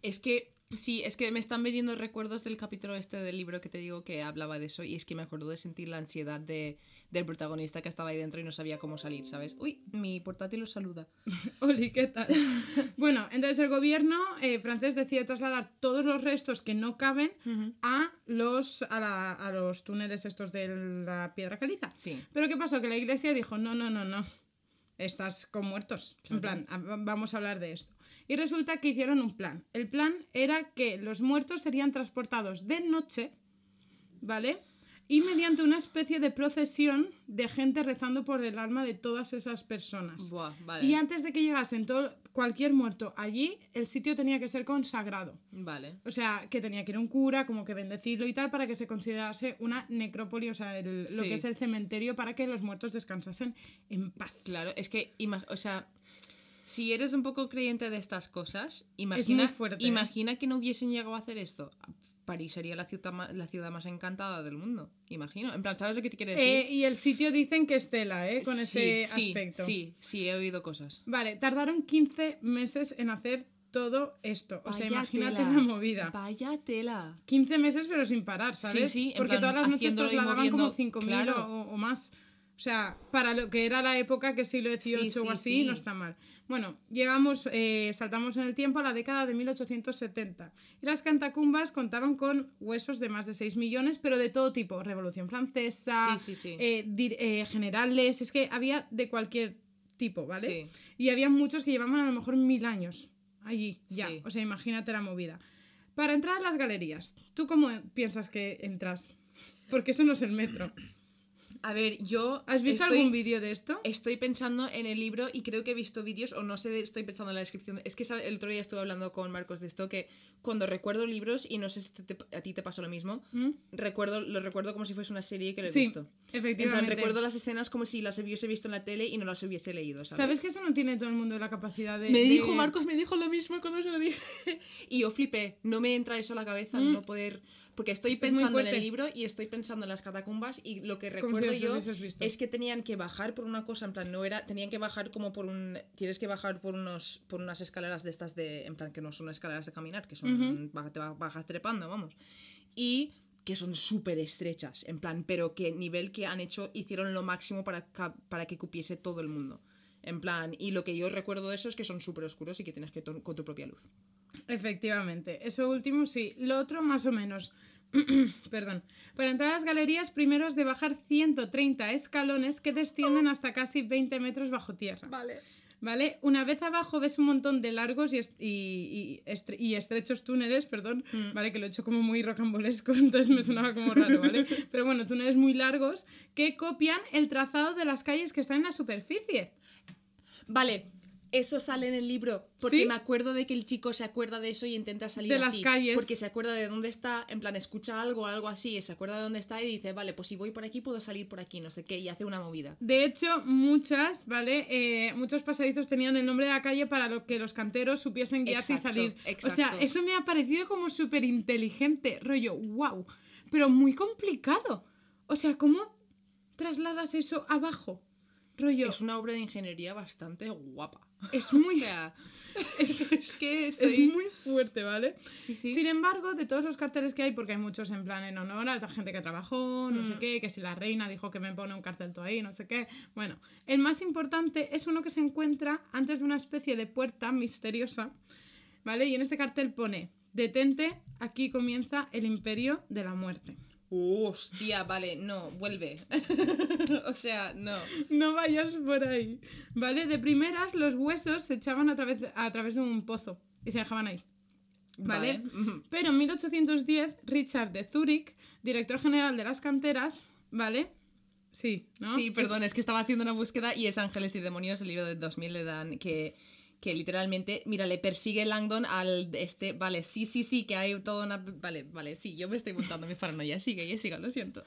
[SPEAKER 3] Es que, sí, es que me están viniendo recuerdos del capítulo este del libro que te digo que hablaba de eso y es que me acuerdo de sentir la ansiedad de, del protagonista que estaba ahí dentro y no sabía cómo salir, ¿sabes? Uy, mi portátil os saluda.
[SPEAKER 2] Oli, ¿qué tal? bueno, entonces el gobierno eh, francés decide trasladar todos los restos que no caben a, los, a, la- a los túneles estos de la piedra caliza.
[SPEAKER 3] Sí.
[SPEAKER 2] Pero ¿qué pasó? Que la iglesia dijo, no, no, no, no, estás con muertos. En plan, a- vamos a hablar de esto. Y resulta que hicieron un plan. El plan era que los muertos serían transportados de noche, ¿vale? Y mediante una especie de procesión de gente rezando por el alma de todas esas personas.
[SPEAKER 3] Buah, vale.
[SPEAKER 2] Y antes de que llegasen todo, cualquier muerto allí, el sitio tenía que ser consagrado.
[SPEAKER 3] Vale.
[SPEAKER 2] O sea, que tenía que ir un cura, como que bendecirlo y tal, para que se considerase una necrópoli, o sea, el- lo que es el cementerio, para que los muertos descansasen en paz.
[SPEAKER 3] Claro, es que, o sea, si eres un poco creyente de estas cosas, imagina,
[SPEAKER 2] fuerte, ¿eh?
[SPEAKER 3] imagina que no hubiesen llegado a hacer esto. París sería la ciudad, ma- la ciudad más encantada del mundo, imagino. En plan, ¿sabes lo que te quiero decir?
[SPEAKER 2] Eh, y el sitio dicen que es tela, ¿eh? Con
[SPEAKER 3] Sí,
[SPEAKER 2] ese
[SPEAKER 3] sí,
[SPEAKER 2] aspecto.
[SPEAKER 3] Sí, sí, he oído cosas.
[SPEAKER 2] Vale, tardaron 15 meses en hacer todo esto. O sea, imagínate
[SPEAKER 3] tela.
[SPEAKER 2] la movida.
[SPEAKER 3] Vaya tela.
[SPEAKER 2] 15 meses, pero sin parar, ¿sabes?
[SPEAKER 3] sí, en
[SPEAKER 2] Porque
[SPEAKER 3] plan,
[SPEAKER 2] todas las noches trasladaban como
[SPEAKER 3] moviendo,
[SPEAKER 2] 5.000
[SPEAKER 3] claro.
[SPEAKER 2] o, o más. O sea, para lo que era la época, que siglo XVIII
[SPEAKER 3] Sí,
[SPEAKER 2] o
[SPEAKER 3] sí,
[SPEAKER 2] así,
[SPEAKER 3] sí.
[SPEAKER 2] no está mal. Bueno, llegamos, eh, saltamos en el tiempo a la década de 1870. Y las cantacumbas contaban con huesos de más de 6 millones, pero de todo tipo. Revolución Francesa, eh, eh, generales, es que había de cualquier tipo, ¿vale?
[SPEAKER 3] Sí.
[SPEAKER 2] Y había muchos que llevaban a lo mejor mil años allí, ya. O sea, imagínate la movida. Para entrar a las galerías, ¿tú cómo piensas que entras? Porque eso no es el metro.
[SPEAKER 3] A ver, yo.
[SPEAKER 2] ¿Has visto
[SPEAKER 3] estoy-
[SPEAKER 2] algún vídeo de esto?
[SPEAKER 3] Estoy pensando en el libro y creo que he visto vídeos, o no sé, estoy pensando en la descripción. Es que ¿sabes? el otro día estuve hablando con Marcos de esto, que cuando recuerdo libros, y no sé si te- a ti te pasó lo mismo, recuerdo, lo recuerdo como si fuese una serie que lo he
[SPEAKER 2] ¿Mm? Sí,
[SPEAKER 3] visto. En plan,
[SPEAKER 2] efectivamente.
[SPEAKER 3] recuerdo las escenas como si las hubiese visto en la tele y no las hubiese leído, ¿sabes?
[SPEAKER 2] ¿Sabes que eso no tiene todo el mundo la capacidad de...
[SPEAKER 3] Me
[SPEAKER 2] de-
[SPEAKER 3] dijo Marcos, me dijo lo mismo cuando se lo dije. y yo flipé, no me entra eso a la cabeza, no poder... Porque estoy pensando en el libro y estoy pensando en las catacumbas y lo que recuerdo yo es que tenían que bajar por una cosa, en plan, no era... Tenían que bajar como por un... Tienes que bajar por unos por unas escaleras de estas de... En plan, que no son escaleras de caminar, que son... baja- te ba- bajas trepando, vamos. Y que son súper estrechas, en plan, pero que nivel que han hecho, hicieron lo máximo para, para que cupiese todo el mundo. En plan, y lo que yo recuerdo de eso es que son súper oscuros y que tienes que con tu propia luz.
[SPEAKER 2] Efectivamente, eso último sí. Lo otro más o menos. Perdón. Para entrar a las galerías, primero has de bajar 130 escalones que descienden hasta casi 20 metros bajo tierra.
[SPEAKER 3] Vale.
[SPEAKER 2] ¿Vale? Una vez abajo ves un montón de largos y, est- y- y estre- y estrechos túneles, perdón, ¿vale? Que lo he hecho como muy rocambolesco, entonces me sonaba como raro, ¿vale? Pero bueno, túneles muy largos que copian el trazado de las calles que están en la superficie.
[SPEAKER 3] Vale, eso sale en el libro. Porque
[SPEAKER 2] ¿Sí?
[SPEAKER 3] me acuerdo de que el chico se acuerda de eso y intenta salir
[SPEAKER 2] De las
[SPEAKER 3] así,
[SPEAKER 2] calles.
[SPEAKER 3] Porque se acuerda de dónde está, en plan, escucha algo, algo así, se acuerda de dónde está y dice, vale, pues si voy por aquí puedo salir por aquí, no sé qué, y hace una movida.
[SPEAKER 2] De hecho, muchas, ¿vale? Eh, muchos pasadizos tenían el nombre de la calle para lo que los canteros supiesen guiarse
[SPEAKER 3] Exacto,
[SPEAKER 2] y salir. O sea, eso me ha parecido como súper inteligente, rollo, wow, pero muy complicado. O sea, ¿cómo trasladas eso abajo? Rollo,
[SPEAKER 3] Es una obra de ingeniería bastante guapa.
[SPEAKER 2] Es muy...
[SPEAKER 3] O sea,
[SPEAKER 2] es,
[SPEAKER 3] es que
[SPEAKER 2] es muy fuerte, ¿vale?
[SPEAKER 3] Sí, sí.
[SPEAKER 2] Sin embargo, de todos los carteles que hay, porque hay muchos en plan en honor a la gente que trabajó, no
[SPEAKER 3] Mm.
[SPEAKER 2] sé qué, que si la reina dijo que me pone un cartel tú ahí, no sé qué. Bueno, el más importante es uno que se encuentra antes de una especie de puerta misteriosa, ¿vale? Y en este cartel pone, detente, aquí comienza el imperio de la muerte.
[SPEAKER 3] Hostia, vale, no, vuelve. o sea, no.
[SPEAKER 2] No vayas por ahí, ¿vale? De primeras, los huesos se echaban a través, a través de un pozo y se dejaban ahí. ¿Vale?
[SPEAKER 3] Vale.
[SPEAKER 2] Pero en 1810, Richard de Zurich, director general de las canteras, ¿vale? Sí, ¿no?
[SPEAKER 3] Sí, perdón, es que estaba haciendo una búsqueda y es Ángeles y Demonios, el libro de 2000 le dan que, que literalmente, mira, le persigue Langdon al este, vale, sí, sí, sí, que hay toda una... Vale, vale, sí, yo me estoy montando mis paranoias, sigue, Jessica, lo siento.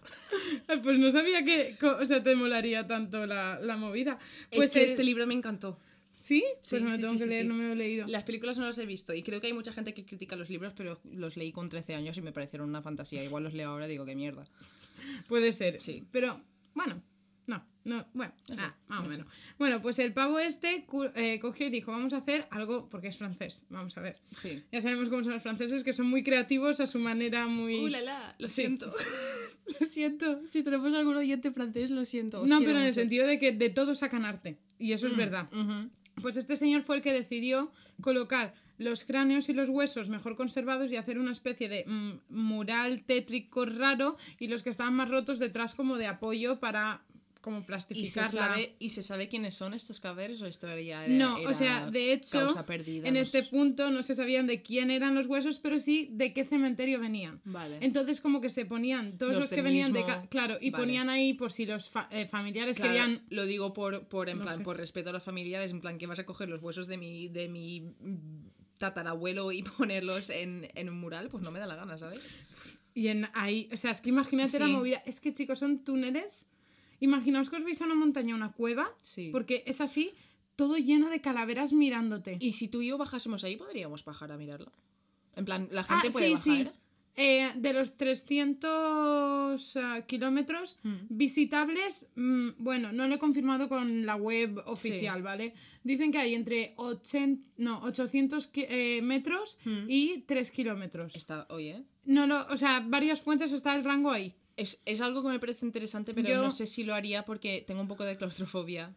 [SPEAKER 2] Es- Pues no sabía que, o sea, te molaría tanto la, la movida. Pues
[SPEAKER 3] es que
[SPEAKER 2] el-
[SPEAKER 3] este libro me encantó.
[SPEAKER 2] ¿Sí? Pues
[SPEAKER 3] Sí,
[SPEAKER 2] me lo tengo
[SPEAKER 3] sí,
[SPEAKER 2] que
[SPEAKER 3] sí,
[SPEAKER 2] leer, no me lo he leído.
[SPEAKER 3] Las películas no las he visto y creo que hay mucha gente que critica los libros, pero los leí con 13 años y me parecieron una fantasía. Igual los leo ahora y digo, qué mierda.
[SPEAKER 2] Puede ser.
[SPEAKER 3] Sí.
[SPEAKER 2] Pero, bueno, no, no, bueno,
[SPEAKER 3] No sé,
[SPEAKER 2] ah, más o
[SPEAKER 3] no
[SPEAKER 2] menos. Bueno, pues el pavo este eh, cogió y dijo, vamos a hacer algo, porque es francés, vamos a ver.
[SPEAKER 3] Sí.
[SPEAKER 2] Ya sabemos cómo son los franceses, que son muy creativos a su manera, muy...
[SPEAKER 3] ¡Uh, la, la! Lo
[SPEAKER 2] Sí.
[SPEAKER 3] siento. lo siento. Si tenemos algún oyente francés, lo siento.
[SPEAKER 2] No, pero en el sentido de que de todo sacan arte. Y eso es verdad.
[SPEAKER 3] Ujú.
[SPEAKER 2] Pues este señor fue el que decidió colocar los cráneos y los huesos mejor conservados y hacer una especie de mm, mural tétrico raro y los que estaban más rotos detrás como de apoyo para como
[SPEAKER 3] ¿Y se,
[SPEAKER 2] plastificarla.
[SPEAKER 3] sabe, ¿Y se sabe quiénes son estos cadáveres o esto ya era,
[SPEAKER 2] No, o sea, de hecho,
[SPEAKER 3] perdida,
[SPEAKER 2] en
[SPEAKER 3] no
[SPEAKER 2] este
[SPEAKER 3] sé?
[SPEAKER 2] punto no se sabían de quién eran los huesos, pero sí de qué cementerio venían.
[SPEAKER 3] Vale.
[SPEAKER 2] Entonces, como que se ponían todos
[SPEAKER 3] Los
[SPEAKER 2] los, que venían de.
[SPEAKER 3] mismo-
[SPEAKER 2] Claro, y
[SPEAKER 3] Vale.
[SPEAKER 2] ponían ahí por si los fa- eh, familiares
[SPEAKER 3] Claro,
[SPEAKER 2] querían.
[SPEAKER 3] lo digo por, por en
[SPEAKER 2] No
[SPEAKER 3] plan
[SPEAKER 2] sé.
[SPEAKER 3] por respeto a los familiares en plan que vas a coger los huesos de mi de mi tatarabuelo y ponerlos en, en un mural pues no me da la gana sabes
[SPEAKER 2] Y en ahí. O sea, es que imagínate la
[SPEAKER 3] Sí.
[SPEAKER 2] movida. Es que, chicos, son túneles. Imaginaos que os veis a una montaña, una cueva.
[SPEAKER 3] Sí.
[SPEAKER 2] Porque es así, todo lleno de calaveras mirándote.
[SPEAKER 3] y si tú y yo bajásemos ahí podríamos bajar a mirarlo en plan la
[SPEAKER 2] Ah,
[SPEAKER 3] gente puede
[SPEAKER 2] sí,
[SPEAKER 3] bajar
[SPEAKER 2] sí. Eh, de los 300 ah, kilómetros
[SPEAKER 3] Hmm.
[SPEAKER 2] visitables, mm, bueno, no lo he confirmado con la web oficial, ¿vale? Dicen que hay entre 80, no, 800 ki- eh, metros y 3 kilómetros.
[SPEAKER 3] Está oye
[SPEAKER 2] No, no, o sea, varias fuentes está el rango ahí.
[SPEAKER 3] Es, es algo que me parece interesante pero
[SPEAKER 2] Yo-
[SPEAKER 3] no sé si lo haría porque tengo un poco de claustrofobia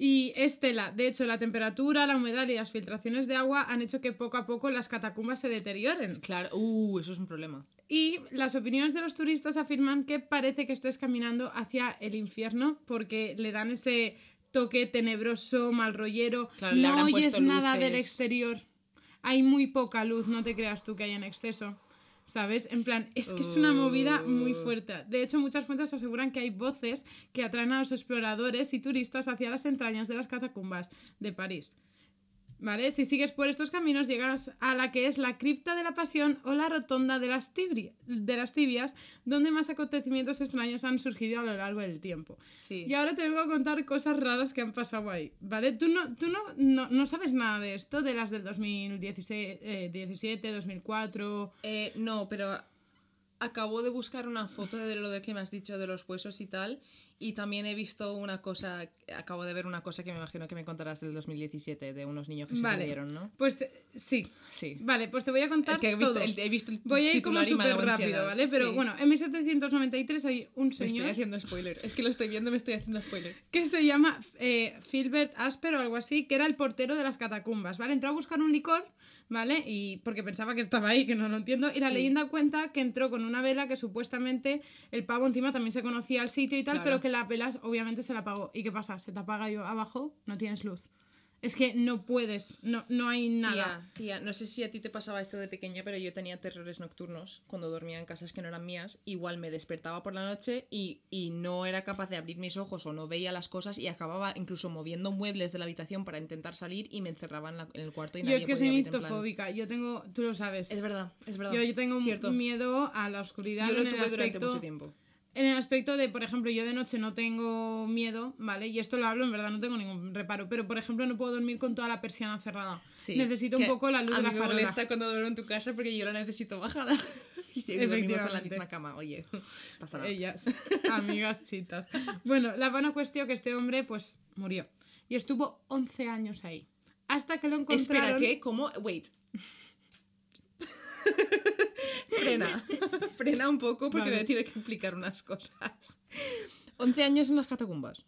[SPEAKER 2] Y es tela. De hecho, la temperatura, la humedad y las filtraciones de agua han hecho que poco a poco las catacumbas se deterioren.
[SPEAKER 3] claro uh eso es un problema
[SPEAKER 2] Y las opiniones de los turistas afirman que parece que estés caminando hacia el infierno porque le dan ese toque tenebroso, mal rollero.
[SPEAKER 3] Claro,
[SPEAKER 2] no oyes nada
[SPEAKER 3] luces.
[SPEAKER 2] del exterior. Hay muy poca luz, no te creas tú que hay en exceso. ¿Sabes? En plan, es que es una movida muy
[SPEAKER 3] Uh.
[SPEAKER 2] fuerte. De hecho, muchas fuentes aseguran que hay voces que atraen a los exploradores y turistas hacia las entrañas de las catacumbas de París. ¿Vale? Si sigues por estos caminos llegas a la que es la cripta de la pasión o la rotonda de las, tibri- de las tibias, donde más acontecimientos extraños han surgido a lo largo del tiempo.
[SPEAKER 3] Sí.
[SPEAKER 2] Y ahora te vengo a contar cosas raras que han pasado ahí, ¿vale? Tú no, tú no, no, no sabes nada de esto, de las del 2016, eh, 17, 2004...
[SPEAKER 3] Eh, no, pero acabo de buscar una foto de lo de que me has dicho de los huesos y tal. Y también he visto una cosa, acabo de ver una cosa que me imagino que me contarás del 2017, de unos niños que se
[SPEAKER 2] Vale.
[SPEAKER 3] perdieron, ¿no?
[SPEAKER 2] Pues eh, sí.
[SPEAKER 3] Sí.
[SPEAKER 2] Vale, pues te voy a contar
[SPEAKER 3] El que he visto,
[SPEAKER 2] todo.
[SPEAKER 3] el- he visto el
[SPEAKER 2] Voy a ir como súper rápido. ¿vale? Pero
[SPEAKER 3] Sí.
[SPEAKER 2] bueno, en 1793 hay un
[SPEAKER 3] Me estoy
[SPEAKER 2] señor
[SPEAKER 3] haciendo spoiler. Es que lo estoy viendo me estoy haciendo spoiler.
[SPEAKER 2] que se llama eh, Filbert Asper o algo así, que era el portero de las catacumbas, ¿vale? Entró a buscar un licor, ¿vale? Y porque pensaba que estaba ahí, que no lo entiendo. Y la
[SPEAKER 3] Sí.
[SPEAKER 2] leyenda cuenta que entró con una vela que supuestamente el pavo encima también se conocía al sitio y tal,
[SPEAKER 3] Claro.
[SPEAKER 2] pero que la vela obviamente se la apagó. ¿Y qué pasa? Se te apaga yo abajo, no tienes luz. Es que no puedes, no, no hay nada.
[SPEAKER 3] Tía, tía, no sé si a ti te pasaba esto de pequeña, pero yo tenía terrores nocturnos cuando dormía en casas que no eran mías. Igual me despertaba por la noche y, y no era capaz de abrir mis ojos o no veía las cosas y acababa incluso moviendo muebles de la habitación para intentar salir y me encerraba en, la- en el cuarto y
[SPEAKER 2] Yo
[SPEAKER 3] nadie
[SPEAKER 2] es que
[SPEAKER 3] podía
[SPEAKER 2] soy nictofóbica, yo tengo, tú lo sabes.
[SPEAKER 3] Es verdad, es verdad.
[SPEAKER 2] Yo, yo tengo
[SPEAKER 3] Cierto.
[SPEAKER 2] miedo a la oscuridad
[SPEAKER 3] Yo lo
[SPEAKER 2] en el
[SPEAKER 3] tuve durante mucho tiempo.
[SPEAKER 2] En el aspecto de, por ejemplo, yo de noche no tengo miedo, ¿vale? Y esto lo hablo, en verdad no tengo ningún reparo, pero por ejemplo no puedo dormir con toda la persiana cerrada.
[SPEAKER 3] Sí,
[SPEAKER 2] Necesito un poco la luz
[SPEAKER 3] a
[SPEAKER 2] de la
[SPEAKER 3] mí me
[SPEAKER 2] farola.
[SPEAKER 3] molesta cuando duermo en tu casa porque yo la necesito bajada. y si dormimos en la misma cama, oye, pasa nada.
[SPEAKER 2] Ellas, amigas chitas. Bueno, la buena cuestión que este hombre pues murió. Y estuvo 11 años ahí. Hasta que lo encontraron...
[SPEAKER 3] Espera, ¿qué? ¿Cómo? Wait. Frena. Frena un poco porque
[SPEAKER 2] Vale.
[SPEAKER 3] me tiene que explicar unas cosas. 11 años en las catacumbas.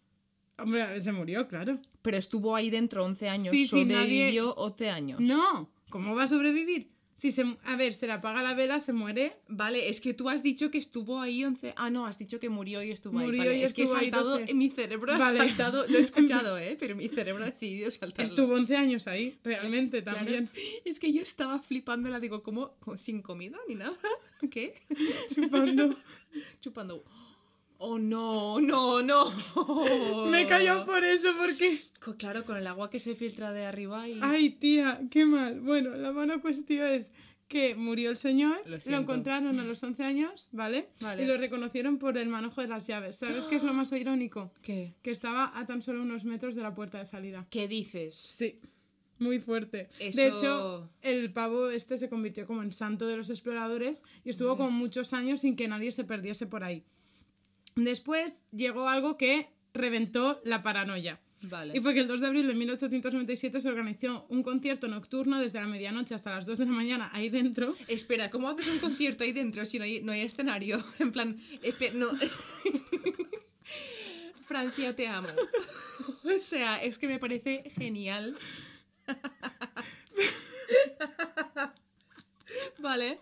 [SPEAKER 2] Hombre, se murió, claro.
[SPEAKER 3] Pero estuvo ahí dentro 11 años.
[SPEAKER 2] Sí, sí, nadie-
[SPEAKER 3] Sobrevivió 11 años.
[SPEAKER 2] No, ¿cómo va a sobrevivir? Si se, a ver, se le apaga la vela, se muere.
[SPEAKER 3] Vale, es que tú has dicho que estuvo ahí 11... Ah, no, has dicho que murió y estuvo ahí.
[SPEAKER 2] Murió
[SPEAKER 3] Vale,
[SPEAKER 2] y
[SPEAKER 3] es que he
[SPEAKER 2] estuvo ahí
[SPEAKER 3] saltado...
[SPEAKER 2] 12.
[SPEAKER 3] En mi cerebro ha saltado... Lo he escuchado, ¿eh? Pero mi cerebro ha decidido saltarlo.
[SPEAKER 2] Estuvo 11 años ahí, realmente,
[SPEAKER 3] Claro.
[SPEAKER 2] también.
[SPEAKER 3] Es que yo estaba flipando, la digo, ¿cómo? ¿Cómo? ¿Sin comida ni nada? ¿Qué?
[SPEAKER 2] Chupando.
[SPEAKER 3] Chupando. Oh, no, no, no.
[SPEAKER 2] Me he callado por eso, porque...
[SPEAKER 3] Claro, con el agua que se filtra de arriba y...
[SPEAKER 2] Ay, tía, qué mal. Bueno, la buena cuestión es que murió el señor,
[SPEAKER 3] Lo
[SPEAKER 2] lo, encontraron a los 11 años, ¿vale?
[SPEAKER 3] Vale.
[SPEAKER 2] Y lo reconocieron por el manojo de las llaves. ¿Sabes qué es lo más irónico?
[SPEAKER 3] ¿Qué?
[SPEAKER 2] Que estaba a tan solo unos metros de la puerta de salida.
[SPEAKER 3] ¿Qué dices?
[SPEAKER 2] Sí, muy fuerte.
[SPEAKER 3] Eso-
[SPEAKER 2] De hecho, el pavo este se convirtió como en santo de los exploradores y estuvo como muchos años sin que nadie se perdiese por ahí. Después llegó algo que reventó la paranoia.
[SPEAKER 3] Vale.
[SPEAKER 2] Y fue que el 2 de abril de 1897 se organizó un concierto nocturno desde la medianoche hasta las 2 de la mañana ahí dentro.
[SPEAKER 3] Espera, ¿cómo haces un concierto ahí dentro si no hay, no hay escenario? En plan, no. Francia, te amo. O sea, es que me parece genial. Vale.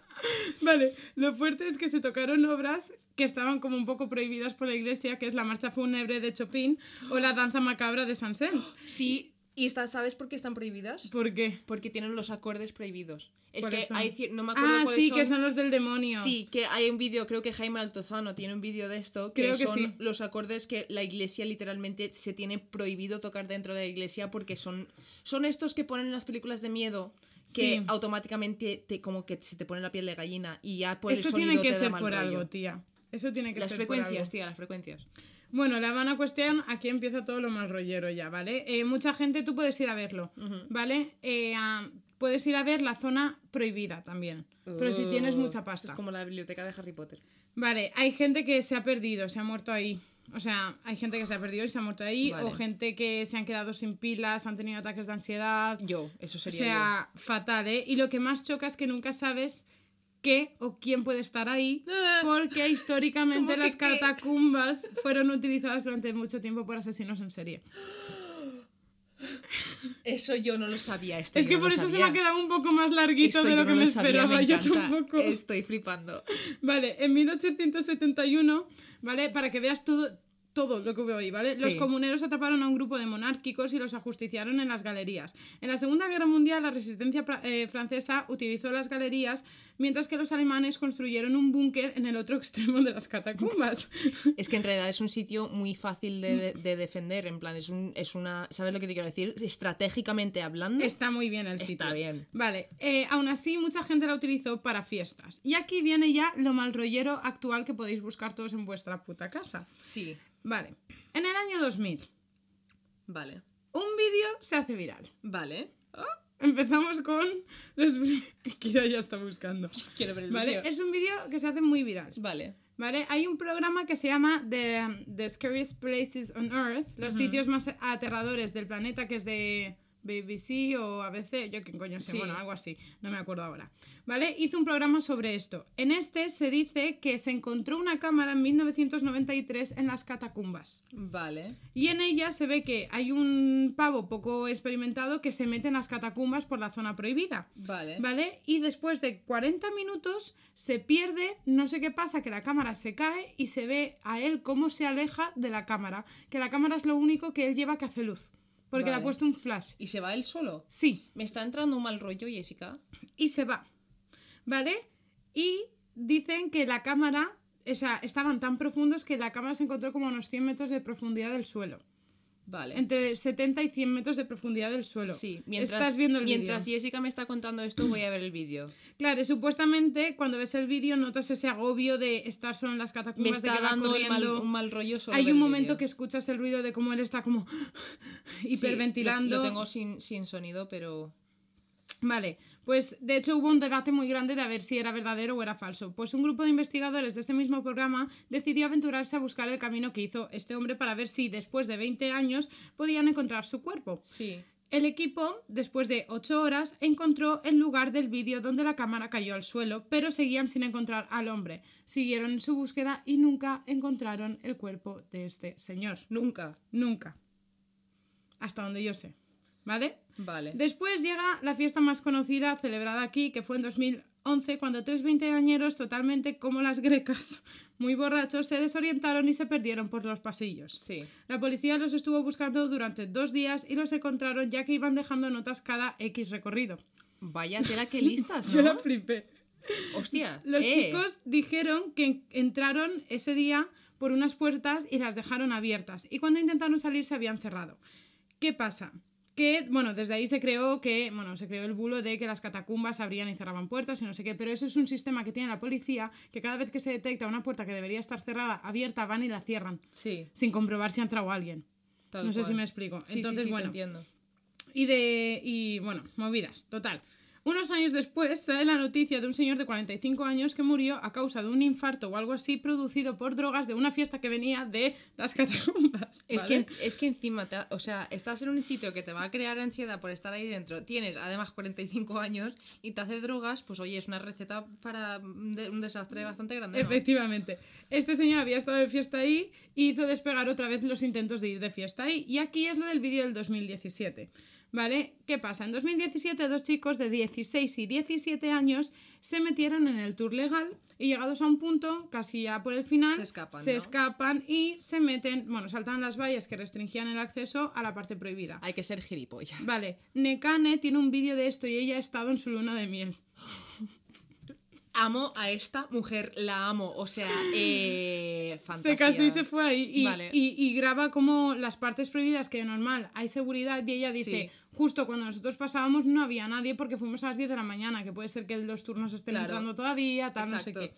[SPEAKER 2] Vale, lo fuerte es que se tocaron obras que estaban como un poco prohibidas por la iglesia, que es la marcha fúnebre de Chopin o la danza macabra de Saint-Saëns.
[SPEAKER 3] Sí, ¿y está- sabes por qué están prohibidas?
[SPEAKER 2] ¿Por qué?
[SPEAKER 3] Porque tienen los acordes prohibidos. Es
[SPEAKER 2] ¿Cuáles
[SPEAKER 3] que
[SPEAKER 2] son?
[SPEAKER 3] hay no me acuerdo
[SPEAKER 2] Ah,
[SPEAKER 3] cuáles
[SPEAKER 2] sí,
[SPEAKER 3] son.
[SPEAKER 2] que son los del demonio.
[SPEAKER 3] Sí, que hay un vídeo, creo que Jaime Altozano tiene un vídeo de esto, que
[SPEAKER 2] Creo que
[SPEAKER 3] son
[SPEAKER 2] sí.
[SPEAKER 3] los acordes que la iglesia literalmente se tiene prohibido tocar dentro de la iglesia porque son, son estos que ponen en las películas de miedo que
[SPEAKER 2] Sí.
[SPEAKER 3] automáticamente te, como que se te pone la piel de gallina y ya por el
[SPEAKER 2] Eso
[SPEAKER 3] sonido
[SPEAKER 2] tiene que
[SPEAKER 3] te da
[SPEAKER 2] ser
[SPEAKER 3] mal
[SPEAKER 2] por
[SPEAKER 3] rollo.
[SPEAKER 2] algo, tía. Eso tiene que
[SPEAKER 3] Las
[SPEAKER 2] ser por
[SPEAKER 3] frecuencias, tía, las frecuencias.
[SPEAKER 2] Bueno, la buena cuestión, aquí empieza todo lo mal rollero ya, ¿vale? Eh, mucha gente, tú puedes ir a verlo, ¿vale? Eh, ah, puedes ir a ver la zona prohibida también, pero si tienes mucha
[SPEAKER 3] Es
[SPEAKER 2] pasta.
[SPEAKER 3] como la biblioteca de Harry Potter.
[SPEAKER 2] Vale, hay gente que se ha perdido, se ha muerto ahí. O sea, hay gente que se ha perdido y se ha muerto ahí,
[SPEAKER 3] Vale.
[SPEAKER 2] o gente que se han quedado sin pilas, han tenido ataques de ansiedad.
[SPEAKER 3] Yo, eso
[SPEAKER 2] O
[SPEAKER 3] sería
[SPEAKER 2] sea, fatal, ¿eh? Y lo que más choca es que nunca sabes qué o quién puede estar ahí,
[SPEAKER 3] Ah.
[SPEAKER 2] porque históricamente
[SPEAKER 3] ¿Cómo que
[SPEAKER 2] las
[SPEAKER 3] qué?
[SPEAKER 2] catacumbas fueron utilizadas durante mucho tiempo por asesinos en serie.
[SPEAKER 3] Eso yo no lo sabía. Esto
[SPEAKER 2] Es que
[SPEAKER 3] no
[SPEAKER 2] por eso se me ha quedado un poco más larguito
[SPEAKER 3] Esto
[SPEAKER 2] de lo
[SPEAKER 3] no
[SPEAKER 2] que me
[SPEAKER 3] sabía,
[SPEAKER 2] esperaba,
[SPEAKER 3] me
[SPEAKER 2] yo tampoco.
[SPEAKER 3] Estoy flipando.
[SPEAKER 2] Vale, en 1871, ¿vale? Para que veas todo, todo lo que veo hoy, ¿vale? Los comuneros atraparon a un grupo de monárquicos y los ajusticiaron en las galerías. En la Segunda Guerra Mundial, la resistencia eh, francesa utilizó las galerías, mientras que los alemanes construyeron un búnker en el otro extremo de las catacumbas.
[SPEAKER 3] Es que en realidad es un sitio muy fácil de, de- de defender, en plan, es, un, es una... ¿Sabes lo que te quiero decir? Estratégicamente hablando.
[SPEAKER 2] Está muy bien el
[SPEAKER 3] Está
[SPEAKER 2] sitio.
[SPEAKER 3] bien.
[SPEAKER 2] Vale, eh, aún así mucha gente la utilizó para fiestas. Y aquí viene ya lo mal rollero actual que podéis buscar todos en vuestra puta casa.
[SPEAKER 3] Sí,
[SPEAKER 2] Vale, en el año 2000,
[SPEAKER 3] vale.
[SPEAKER 2] un vídeo se hace viral.
[SPEAKER 3] Vale. Ah,
[SPEAKER 2] Empezamos con los... Kira ya está buscando.
[SPEAKER 3] Quiero ver el
[SPEAKER 2] ¿Vale? Es un vídeo que se hace muy viral.
[SPEAKER 3] Vale.
[SPEAKER 2] ¿Vale? Hay un programa que se llama The, The Scariest Places on Earth, los sitios más aterradores del planeta, que es de BBC o ABC, yo qué coño sé,
[SPEAKER 3] Sí.
[SPEAKER 2] bueno, algo así, no me acuerdo ahora. ¿Vale? Hizo un programa sobre esto. En este se dice que se encontró una cámara en 1993 en las catacumbas.
[SPEAKER 3] Vale.
[SPEAKER 2] Y en ella se ve que hay un pavo poco experimentado que se mete en las catacumbas por la zona prohibida.
[SPEAKER 3] Vale.
[SPEAKER 2] ¿Vale? Y después de 40 minutos se pierde, no sé qué pasa, que la cámara se cae y se ve a él cómo se aleja de la cámara. Que la cámara es lo único que él lleva que hace luz. Porque le ha puesto un flash.
[SPEAKER 3] ¿Y se va él solo?
[SPEAKER 2] Sí,
[SPEAKER 3] Me está entrando un mal rollo, Jessica.
[SPEAKER 2] y se va. ¿Vale? Y dicen que la cámara, o sea, estaban tan profundos que la cámara se encontró como a unos 100 metros de profundidad del suelo.
[SPEAKER 3] Vale.
[SPEAKER 2] Entre 70 y 100 metros de profundidad del suelo.
[SPEAKER 3] Sí, mientras,
[SPEAKER 2] Estás viendo el
[SPEAKER 3] mientras. Jessica me está contando esto, voy a ver el vídeo.
[SPEAKER 2] Claro, supuestamente cuando ves el vídeo notas ese agobio de estar solo en las
[SPEAKER 3] Me
[SPEAKER 2] catacumbas, de
[SPEAKER 3] está
[SPEAKER 2] que va
[SPEAKER 3] dando mal- un mal rollo solo
[SPEAKER 2] Hay un momento que escuchas el ruido de cómo él está como
[SPEAKER 3] Sí,
[SPEAKER 2] hiperventilando.
[SPEAKER 3] lo, lo tengo sin, sin sonido, pero.
[SPEAKER 2] Vale, pues de hecho hubo un debate muy grande de a ver si era verdadero o era falso. Pues un grupo de investigadores de este mismo programa decidió aventurarse a buscar el camino que hizo este hombre para ver si después de 20 años podían encontrar su cuerpo.
[SPEAKER 3] Sí.
[SPEAKER 2] El equipo, después de 8 horas, encontró el lugar del vídeo donde la cámara cayó al suelo, pero seguían sin encontrar al hombre. Siguieron en su búsqueda y nunca encontraron el cuerpo de este señor.
[SPEAKER 3] Nunca.
[SPEAKER 2] Nunca. Hasta donde yo sé. ¿Vale?
[SPEAKER 3] Vale.
[SPEAKER 2] Después llega la fiesta más conocida celebrada aquí, que fue en 2011, cuando tres veinteañeros totalmente como las grecas, muy borrachos, se desorientaron y se perdieron por los pasillos.
[SPEAKER 3] Sí.
[SPEAKER 2] La policía los estuvo buscando durante dos días y los encontraron ya que iban dejando notas cada X recorrido.
[SPEAKER 3] Vaya tela que listas,
[SPEAKER 2] Yo
[SPEAKER 3] ¿no?
[SPEAKER 2] la flipé.
[SPEAKER 3] Hostia.
[SPEAKER 2] Los
[SPEAKER 3] eh.
[SPEAKER 2] chicos dijeron que entraron ese día por unas puertas y las dejaron abiertas y cuando intentaron salir se habían cerrado. ¿Qué pasa? Que, bueno, desde ahí se creó que, bueno, se creó el bulo de que las catacumbas abrían y cerraban puertas y no sé qué, pero eso es un sistema que tiene la policía, que cada vez que se detecta una puerta que debería estar cerrada, abierta, van y la cierran,
[SPEAKER 3] Sí.
[SPEAKER 2] sin comprobar si ha entrado alguien.
[SPEAKER 3] tal
[SPEAKER 2] no sé si me explico.
[SPEAKER 3] Sí,
[SPEAKER 2] Entonces,
[SPEAKER 3] sí, te
[SPEAKER 2] bueno,
[SPEAKER 3] entiendo.
[SPEAKER 2] y de. Y bueno, movidas, total. Unos años después sale la noticia de un señor de 45 años que murió a causa de un infarto o algo así producido por drogas de una fiesta que venía de las catacumbas.
[SPEAKER 3] Es, que, es que encima, te- o sea, estás en un sitio que te va a crear ansiedad por estar ahí dentro, tienes además 45 años y te hace drogas, pues oye, es una receta para un de- un desastre bastante grande. ¿no?
[SPEAKER 2] Efectivamente. Este señor había estado de fiesta ahí y hizo despegar otra vez los intentos de ir de fiesta ahí. Y aquí es lo del vídeo del 2017. ¿Vale? ¿Qué pasa? En 2017 dos chicos de 16 y 17 años se metieron en el tour legal y llegados a un punto, casi ya por el final,
[SPEAKER 3] Se escapan,
[SPEAKER 2] se
[SPEAKER 3] ¿no?
[SPEAKER 2] escapan y se meten, bueno, saltan las vallas que restringían el acceso a la parte prohibida.
[SPEAKER 3] Hay que ser gilipollas.
[SPEAKER 2] Vale, Nekane tiene un vídeo de esto y ella ha estado en su luna de miel.
[SPEAKER 3] Amo a esta mujer, la amo. O sea, eh, fantasía.
[SPEAKER 2] Se casó y se fue ahí. Y,
[SPEAKER 3] Vale.
[SPEAKER 2] y- y graba como las partes prohibidas, que normal, hay seguridad. Y ella dice,
[SPEAKER 3] Sí.
[SPEAKER 2] justo cuando nosotros pasábamos no había nadie porque fuimos a las 10 de la mañana, que puede ser que los turnos estén
[SPEAKER 3] Claro.
[SPEAKER 2] entrando todavía, tal, no
[SPEAKER 3] Exacto.
[SPEAKER 2] sé qué.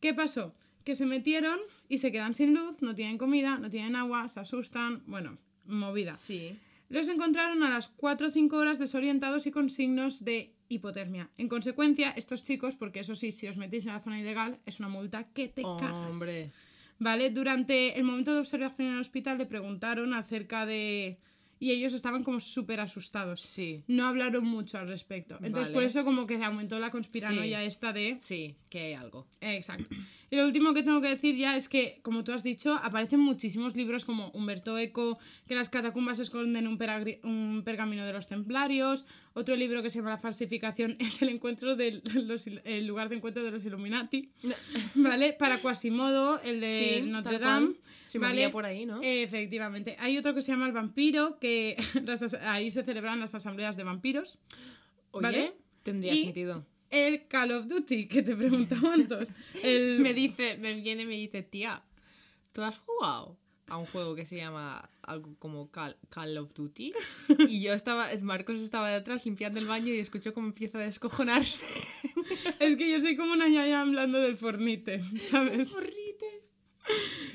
[SPEAKER 2] ¿Qué pasó? Que se metieron y se quedan sin luz, no tienen comida, no tienen agua, se asustan, bueno, movida.
[SPEAKER 3] Sí.
[SPEAKER 2] Los encontraron a las 4 o 5 horas desorientados y con signos de hipotermia. En consecuencia, estos chicos, porque eso sí, si os metéis en la zona ilegal, es una multa que te cagas.
[SPEAKER 3] Hombre.
[SPEAKER 2] ¿Vale? Durante el momento de observación en el hospital le preguntaron acerca de... Y ellos estaban como súper asustados.
[SPEAKER 3] Sí.
[SPEAKER 2] No hablaron mucho al respecto. Entonces
[SPEAKER 3] Vale.
[SPEAKER 2] por eso como que se aumentó la conspiranoia
[SPEAKER 3] Sí.
[SPEAKER 2] esta de...
[SPEAKER 3] Sí, que hay algo.
[SPEAKER 2] Exacto. Y lo último que tengo que decir ya es que, como tú has dicho, aparecen muchísimos libros como Humberto Eco, que las catacumbas esconden un, un pergamino de los templarios, otro libro que se llama La falsificación es el encuentro del los el lugar de encuentro de los Illuminati, ¿vale? Para Quasimodo, el de
[SPEAKER 3] Sí,
[SPEAKER 2] Notre Dame.
[SPEAKER 3] Se
[SPEAKER 2] ¿vale?
[SPEAKER 3] por ahí, ¿no?
[SPEAKER 2] Efectivamente. Hay otro que se llama El Vampiro, que ahí se celebran las asambleas de vampiros.
[SPEAKER 3] Oye,
[SPEAKER 2] ¿vale?
[SPEAKER 3] tendría
[SPEAKER 2] Y-
[SPEAKER 3] sentido.
[SPEAKER 2] El Call of Duty, que te preguntaba antes. El...
[SPEAKER 3] Me dice, me viene y me dice, tía, ¿tú has jugado a un juego que se llama algo como Call, Call of Duty? Y yo estaba, Marcos estaba detrás limpiando el baño y escucho cómo empieza a descojonarse.
[SPEAKER 2] Es que yo soy como una yaya hablando del fornite, ¿sabes?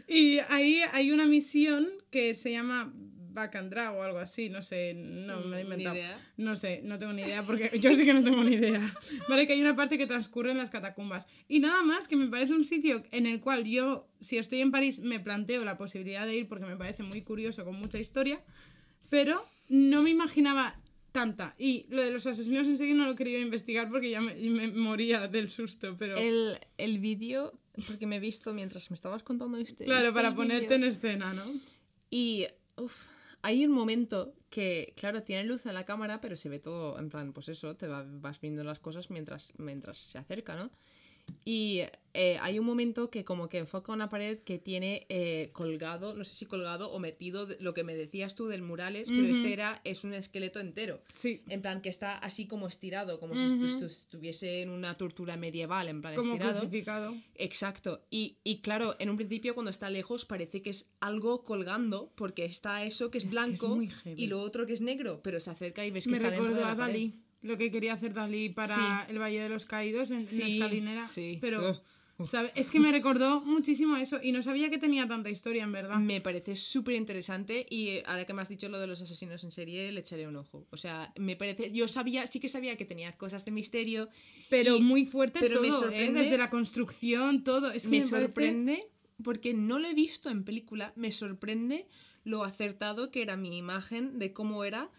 [SPEAKER 2] Y ahí hay una misión que se llama Back and Drag o algo así, no sé, no me he
[SPEAKER 3] Mm, Ni
[SPEAKER 2] inventado.
[SPEAKER 3] idea.
[SPEAKER 2] No sé, no tengo ni idea porque yo sí que no tengo ni idea. Vale, que hay una parte que transcurre en las catacumbas. Y nada más que me parece un sitio en el cual yo, si estoy en París, me planteo la posibilidad de ir porque me parece muy curioso, con mucha historia, pero no me imaginaba tanta. Y lo de los asesinos en serie no lo querido investigar porque ya me, me moría del susto, pero...
[SPEAKER 3] El, el vídeo, porque me he visto mientras me estabas contando este.
[SPEAKER 2] Claro,
[SPEAKER 3] este
[SPEAKER 2] para ponerte en escena, ¿no?
[SPEAKER 3] Y uf, hay un momento que, claro, tiene luz en la cámara, pero se ve todo, en plan, pues eso, te va- vas viendo las cosas mientras, mientras se acerca, ¿no? Y eh, hay un momento que como que enfoca una pared que tiene eh, colgado, no sé si colgado o metido de- lo que me decías tú del murales, pero este era, es un esqueleto entero.
[SPEAKER 2] Sí.
[SPEAKER 3] En plan, que está así como estirado, como si estu- si estuviese en una tortura medieval, en plan
[SPEAKER 2] Como
[SPEAKER 3] estirado.
[SPEAKER 2] crucificado.
[SPEAKER 3] Exacto. Y, y claro, en un principio cuando está lejos parece que es algo colgando, porque está eso que es blanco y lo otro que es negro, pero se acerca y ves que
[SPEAKER 2] Me
[SPEAKER 3] está dentro de la
[SPEAKER 2] a
[SPEAKER 3] pared.
[SPEAKER 2] Dalí, lo que quería hacer Dalí para
[SPEAKER 3] Sí.
[SPEAKER 2] el Valle de los Caídos en, en la
[SPEAKER 3] Sí,
[SPEAKER 2] escalinera.
[SPEAKER 3] sí.
[SPEAKER 2] Pero, ¿sabe? Es que me recordó muchísimo eso y no sabía que tenía tanta historia, en verdad.
[SPEAKER 3] Me parece súper interesante y eh, ahora que me has dicho lo de los asesinos en serie, le echaré un ojo. O sea, me parece, yo sabía, sí que sabía que tenía cosas de misterio,
[SPEAKER 2] Pero
[SPEAKER 3] y-
[SPEAKER 2] muy fuerte
[SPEAKER 3] pero
[SPEAKER 2] todo,
[SPEAKER 3] me
[SPEAKER 2] ¿eh?
[SPEAKER 3] sorprende-
[SPEAKER 2] Desde la construcción, todo. Es que
[SPEAKER 3] me,
[SPEAKER 2] me, parece-
[SPEAKER 3] sorprende porque no lo he visto en película, me sorprende lo acertado que era mi imagen de cómo era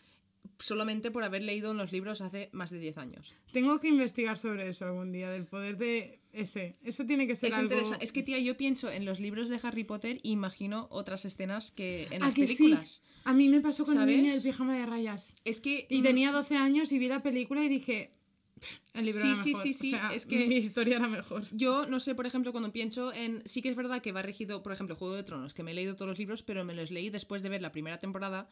[SPEAKER 3] solamente por haber leído en los libros hace más de 10 años.
[SPEAKER 2] Tengo que investigar sobre eso algún día, del poder de ese. Eso tiene que ser
[SPEAKER 3] Es
[SPEAKER 2] algo...
[SPEAKER 3] interesante. Es que, tía, yo pienso en los libros de Harry Potter e imagino otras escenas que en
[SPEAKER 2] ¿A
[SPEAKER 3] las
[SPEAKER 2] que
[SPEAKER 3] películas.
[SPEAKER 2] sí? A mí me pasó con el
[SPEAKER 3] ¿Sabes?
[SPEAKER 2] niño del pijama de rayas.
[SPEAKER 3] Es que.
[SPEAKER 2] Y tenía 12 años y vi la película y dije... "Pff, El libro
[SPEAKER 3] Sí,
[SPEAKER 2] era
[SPEAKER 3] sí,
[SPEAKER 2] mejor.
[SPEAKER 3] sí, sí,
[SPEAKER 2] O sea,
[SPEAKER 3] es que-
[SPEAKER 2] mi historia era mejor.
[SPEAKER 3] Yo no sé, por ejemplo, cuando pienso en. Sí que es verdad que va regido, por ejemplo, Juego de Tronos, que me he leído todos los libros, pero me los leí después de ver la primera temporada.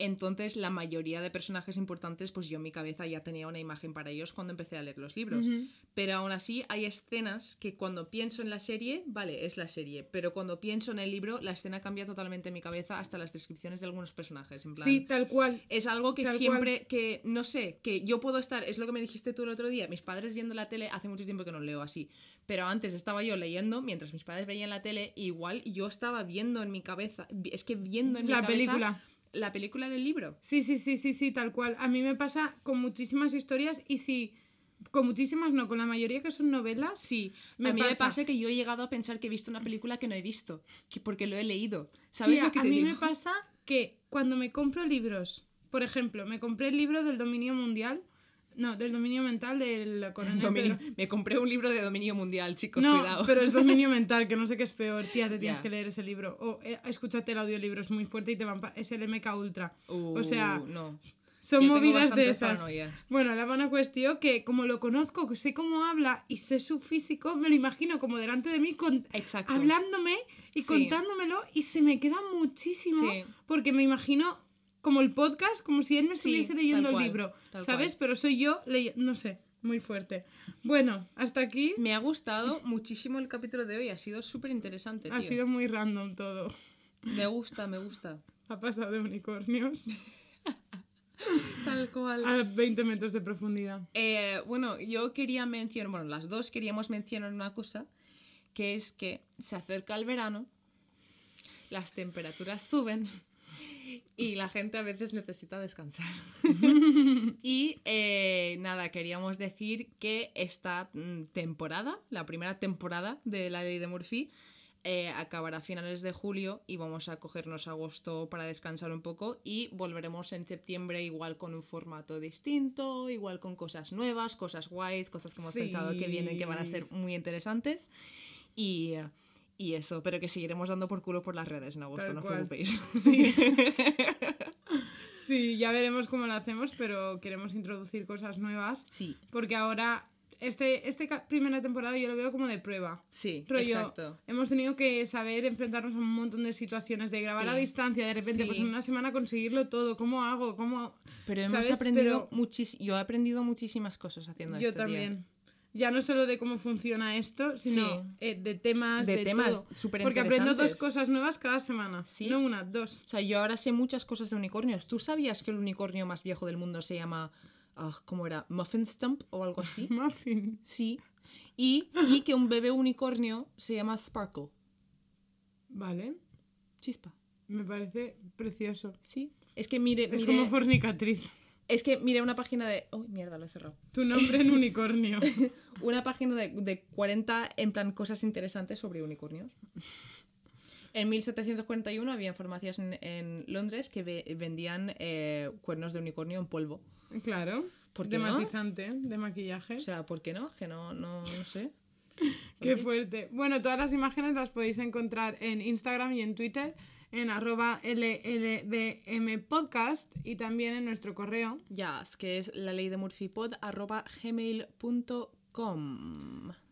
[SPEAKER 3] Entonces, la mayoría de personajes importantes, pues yo en mi cabeza ya tenía una imagen para ellos cuando empecé a leer los libros. Pero aún así, hay escenas que cuando pienso en la serie, vale, es la serie. Pero cuando pienso en el libro, la escena cambia totalmente en mi cabeza, hasta las descripciones de algunos personajes. En plan,
[SPEAKER 2] Sí, tal cual.
[SPEAKER 3] es algo que siempre, que no sé, que yo puedo estar, es lo que me dijiste tú el otro día, mis padres viendo la tele, hace mucho tiempo que no leo así, pero antes estaba yo leyendo, mientras mis padres veían la tele, igual yo estaba viendo en mi cabeza, es que viendo en mi
[SPEAKER 2] La
[SPEAKER 3] cabeza
[SPEAKER 2] película.
[SPEAKER 3] la película del libro.
[SPEAKER 2] Sí, sí, sí, sí, sí, tal cual. A mí me pasa con muchísimas historias y si... Con muchísimas no, con la mayoría que son novelas.
[SPEAKER 3] Sí,
[SPEAKER 2] Me
[SPEAKER 3] a mí me
[SPEAKER 2] pasa.
[SPEAKER 3] que yo he llegado a pensar que he visto una película que no he visto, que porque lo he leído. ¿Sabes
[SPEAKER 2] Tía,
[SPEAKER 3] lo que
[SPEAKER 2] a
[SPEAKER 3] te
[SPEAKER 2] mí
[SPEAKER 3] digo?
[SPEAKER 2] me pasa que cuando me compro libros, por ejemplo, me compré el libro del dominio mundial, no, del dominio mental del coronel
[SPEAKER 3] Dominio-
[SPEAKER 2] Pedro-
[SPEAKER 3] Me compré un libro de dominio mundial, chicos,
[SPEAKER 2] No,
[SPEAKER 3] cuidado.
[SPEAKER 2] pero es dominio mental, que no sé qué es peor. Tía, te tienes que leer ese libro. O eh, escúchate el audiolibro, es muy fuerte y te van Es el MK Ultra.
[SPEAKER 3] Uh,
[SPEAKER 2] o sea,
[SPEAKER 3] no.
[SPEAKER 2] son
[SPEAKER 3] Yo
[SPEAKER 2] movidas de esas. Bueno, la buena cuestión que como lo conozco, que sé cómo habla y sé su físico, me lo imagino como delante de mí con,
[SPEAKER 3] Exacto.
[SPEAKER 2] hablándome y
[SPEAKER 3] Sí.
[SPEAKER 2] contándomelo y se me queda muchísimo
[SPEAKER 3] Sí.
[SPEAKER 2] porque me imagino como el podcast, como si él me estuviese leyendo el
[SPEAKER 3] cual,
[SPEAKER 2] libro, ¿sabes?
[SPEAKER 3] cual.
[SPEAKER 2] Pero soy yo leyendo, no sé, muy fuerte. Bueno, hasta aquí
[SPEAKER 3] Me ha gustado muchísimo el capítulo de hoy, ha sido súper interesante.
[SPEAKER 2] ha
[SPEAKER 3] tío.
[SPEAKER 2] sido muy random todo.
[SPEAKER 3] Me gusta, me gusta.
[SPEAKER 2] Ha pasado de unicornios
[SPEAKER 3] Tal cual.
[SPEAKER 2] a 20 metros de profundidad.
[SPEAKER 3] Eh, bueno, yo quería mencionar, bueno, las dos queríamos mencionar una cosa, que es que se acerca el verano, las temperaturas suben y la gente a veces necesita descansar. y eh, nada, queríamos decir que esta mm, temporada, la primera temporada de la ley de Murphy, eh, acabará a finales de julio y vamos a cogernos agosto para descansar un poco y volveremos en septiembre igual con un formato distinto, igual con cosas nuevas, cosas guays, cosas que hemos
[SPEAKER 2] Sí.
[SPEAKER 3] pensado que vienen que van a ser muy interesantes y, y eso, pero que seguiremos dando por culo por las redes en agosto,
[SPEAKER 2] Tal
[SPEAKER 3] no os preocupéis.
[SPEAKER 2] Sí. sí, ya veremos cómo lo hacemos, pero queremos introducir cosas nuevas.
[SPEAKER 3] Sí.
[SPEAKER 2] Porque ahora, este, este primera temporada yo lo veo como de prueba.
[SPEAKER 3] Sí,
[SPEAKER 2] Rollo,
[SPEAKER 3] exacto.
[SPEAKER 2] hemos tenido que saber enfrentarnos a un montón de situaciones, de grabar
[SPEAKER 3] Sí.
[SPEAKER 2] a distancia, de repente,
[SPEAKER 3] Sí.
[SPEAKER 2] pues en una semana conseguirlo todo. ¿Cómo hago? ¿Cómo...?
[SPEAKER 3] Pero hemos
[SPEAKER 2] ¿sabes?
[SPEAKER 3] aprendido
[SPEAKER 2] Pero
[SPEAKER 3] muchis- yo he aprendido muchísimas cosas haciendo
[SPEAKER 2] yo
[SPEAKER 3] esto. tía.
[SPEAKER 2] también. Ya no solo de cómo funciona esto, sino
[SPEAKER 3] Sí.
[SPEAKER 2] eh, de temas,
[SPEAKER 3] De
[SPEAKER 2] de,
[SPEAKER 3] temas súper
[SPEAKER 2] Porque aprendo dos cosas nuevas cada semana.
[SPEAKER 3] Sí.
[SPEAKER 2] No una, dos.
[SPEAKER 3] O sea, yo ahora sé muchas cosas de unicornios. ¿Tú sabías que el unicornio más viejo del mundo se llama, ah, ¿cómo era? Muffin Stump o algo así?
[SPEAKER 2] Muffin.
[SPEAKER 3] Sí. Y, y que un bebé unicornio se llama Sparkle.
[SPEAKER 2] Vale.
[SPEAKER 3] Chispa.
[SPEAKER 2] Me parece precioso.
[SPEAKER 3] Sí. Es que mire,
[SPEAKER 2] Es
[SPEAKER 3] mire-
[SPEAKER 2] como fornicatriz.
[SPEAKER 3] Es que mire una página de. Oh, mierda, lo he cerrado.
[SPEAKER 2] Tu nombre en unicornio.
[SPEAKER 3] Una página de, de 40 en plan cosas interesantes sobre unicornios. En 1741 había farmacias en, en Londres que ve- vendían eh, cuernos de unicornio en polvo.
[SPEAKER 2] Claro.
[SPEAKER 3] ¿Por
[SPEAKER 2] de
[SPEAKER 3] qué no?
[SPEAKER 2] matizante, de maquillaje.
[SPEAKER 3] O sea, ¿por qué no? Que no, no, no sé.
[SPEAKER 2] Qué fuerte. Bueno, todas las imágenes las podéis encontrar en Instagram y en Twitter en arroba LLDM podcast y también en nuestro correo.
[SPEAKER 3] Ya, es que es la ley de Murphypod arroba gmail.com.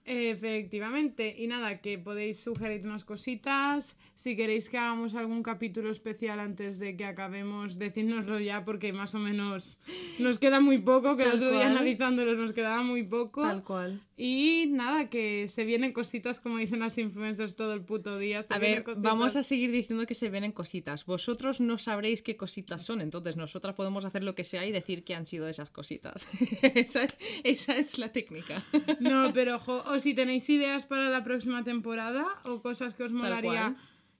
[SPEAKER 2] Efectivamente. Y nada, que podéis sugerirnos cositas. Si queréis que hagamos algún capítulo especial antes de que acabemos, decídnoslo ya porque más o menos nos queda muy poco, que el otro día
[SPEAKER 3] cual.
[SPEAKER 2] analizándolo nos quedaba muy poco.
[SPEAKER 3] Tal cual.
[SPEAKER 2] Y nada, que se vienen cositas como dicen las influencers todo el puto día. se
[SPEAKER 3] A ver,
[SPEAKER 2] cositas.
[SPEAKER 3] vamos a seguir diciendo que se vienen cositas. Vosotros no sabréis qué cositas son, entonces nosotras podemos hacer lo que sea y decir que han sido esas cositas. esa, esa es la técnica.
[SPEAKER 2] No, pero ojo, o si tenéis ideas para la próxima temporada o cosas que os molaría.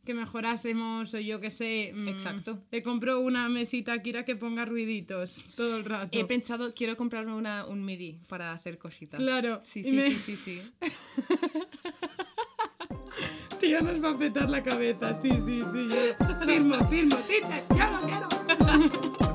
[SPEAKER 2] Que mejorásemos o yo que sé. mm,
[SPEAKER 3] Exacto.
[SPEAKER 2] Le compro una mesita a Kira que ponga ruiditos todo el rato.
[SPEAKER 3] He pensado, quiero comprarme una, un MIDI para hacer cositas.
[SPEAKER 2] Claro,
[SPEAKER 3] Sí, sí,
[SPEAKER 2] me-
[SPEAKER 3] sí, sí, sí.
[SPEAKER 2] Tía nos va a petar la cabeza. Sí, sí, sí. Yo firmo, firmo. Teacher, yo lo quiero.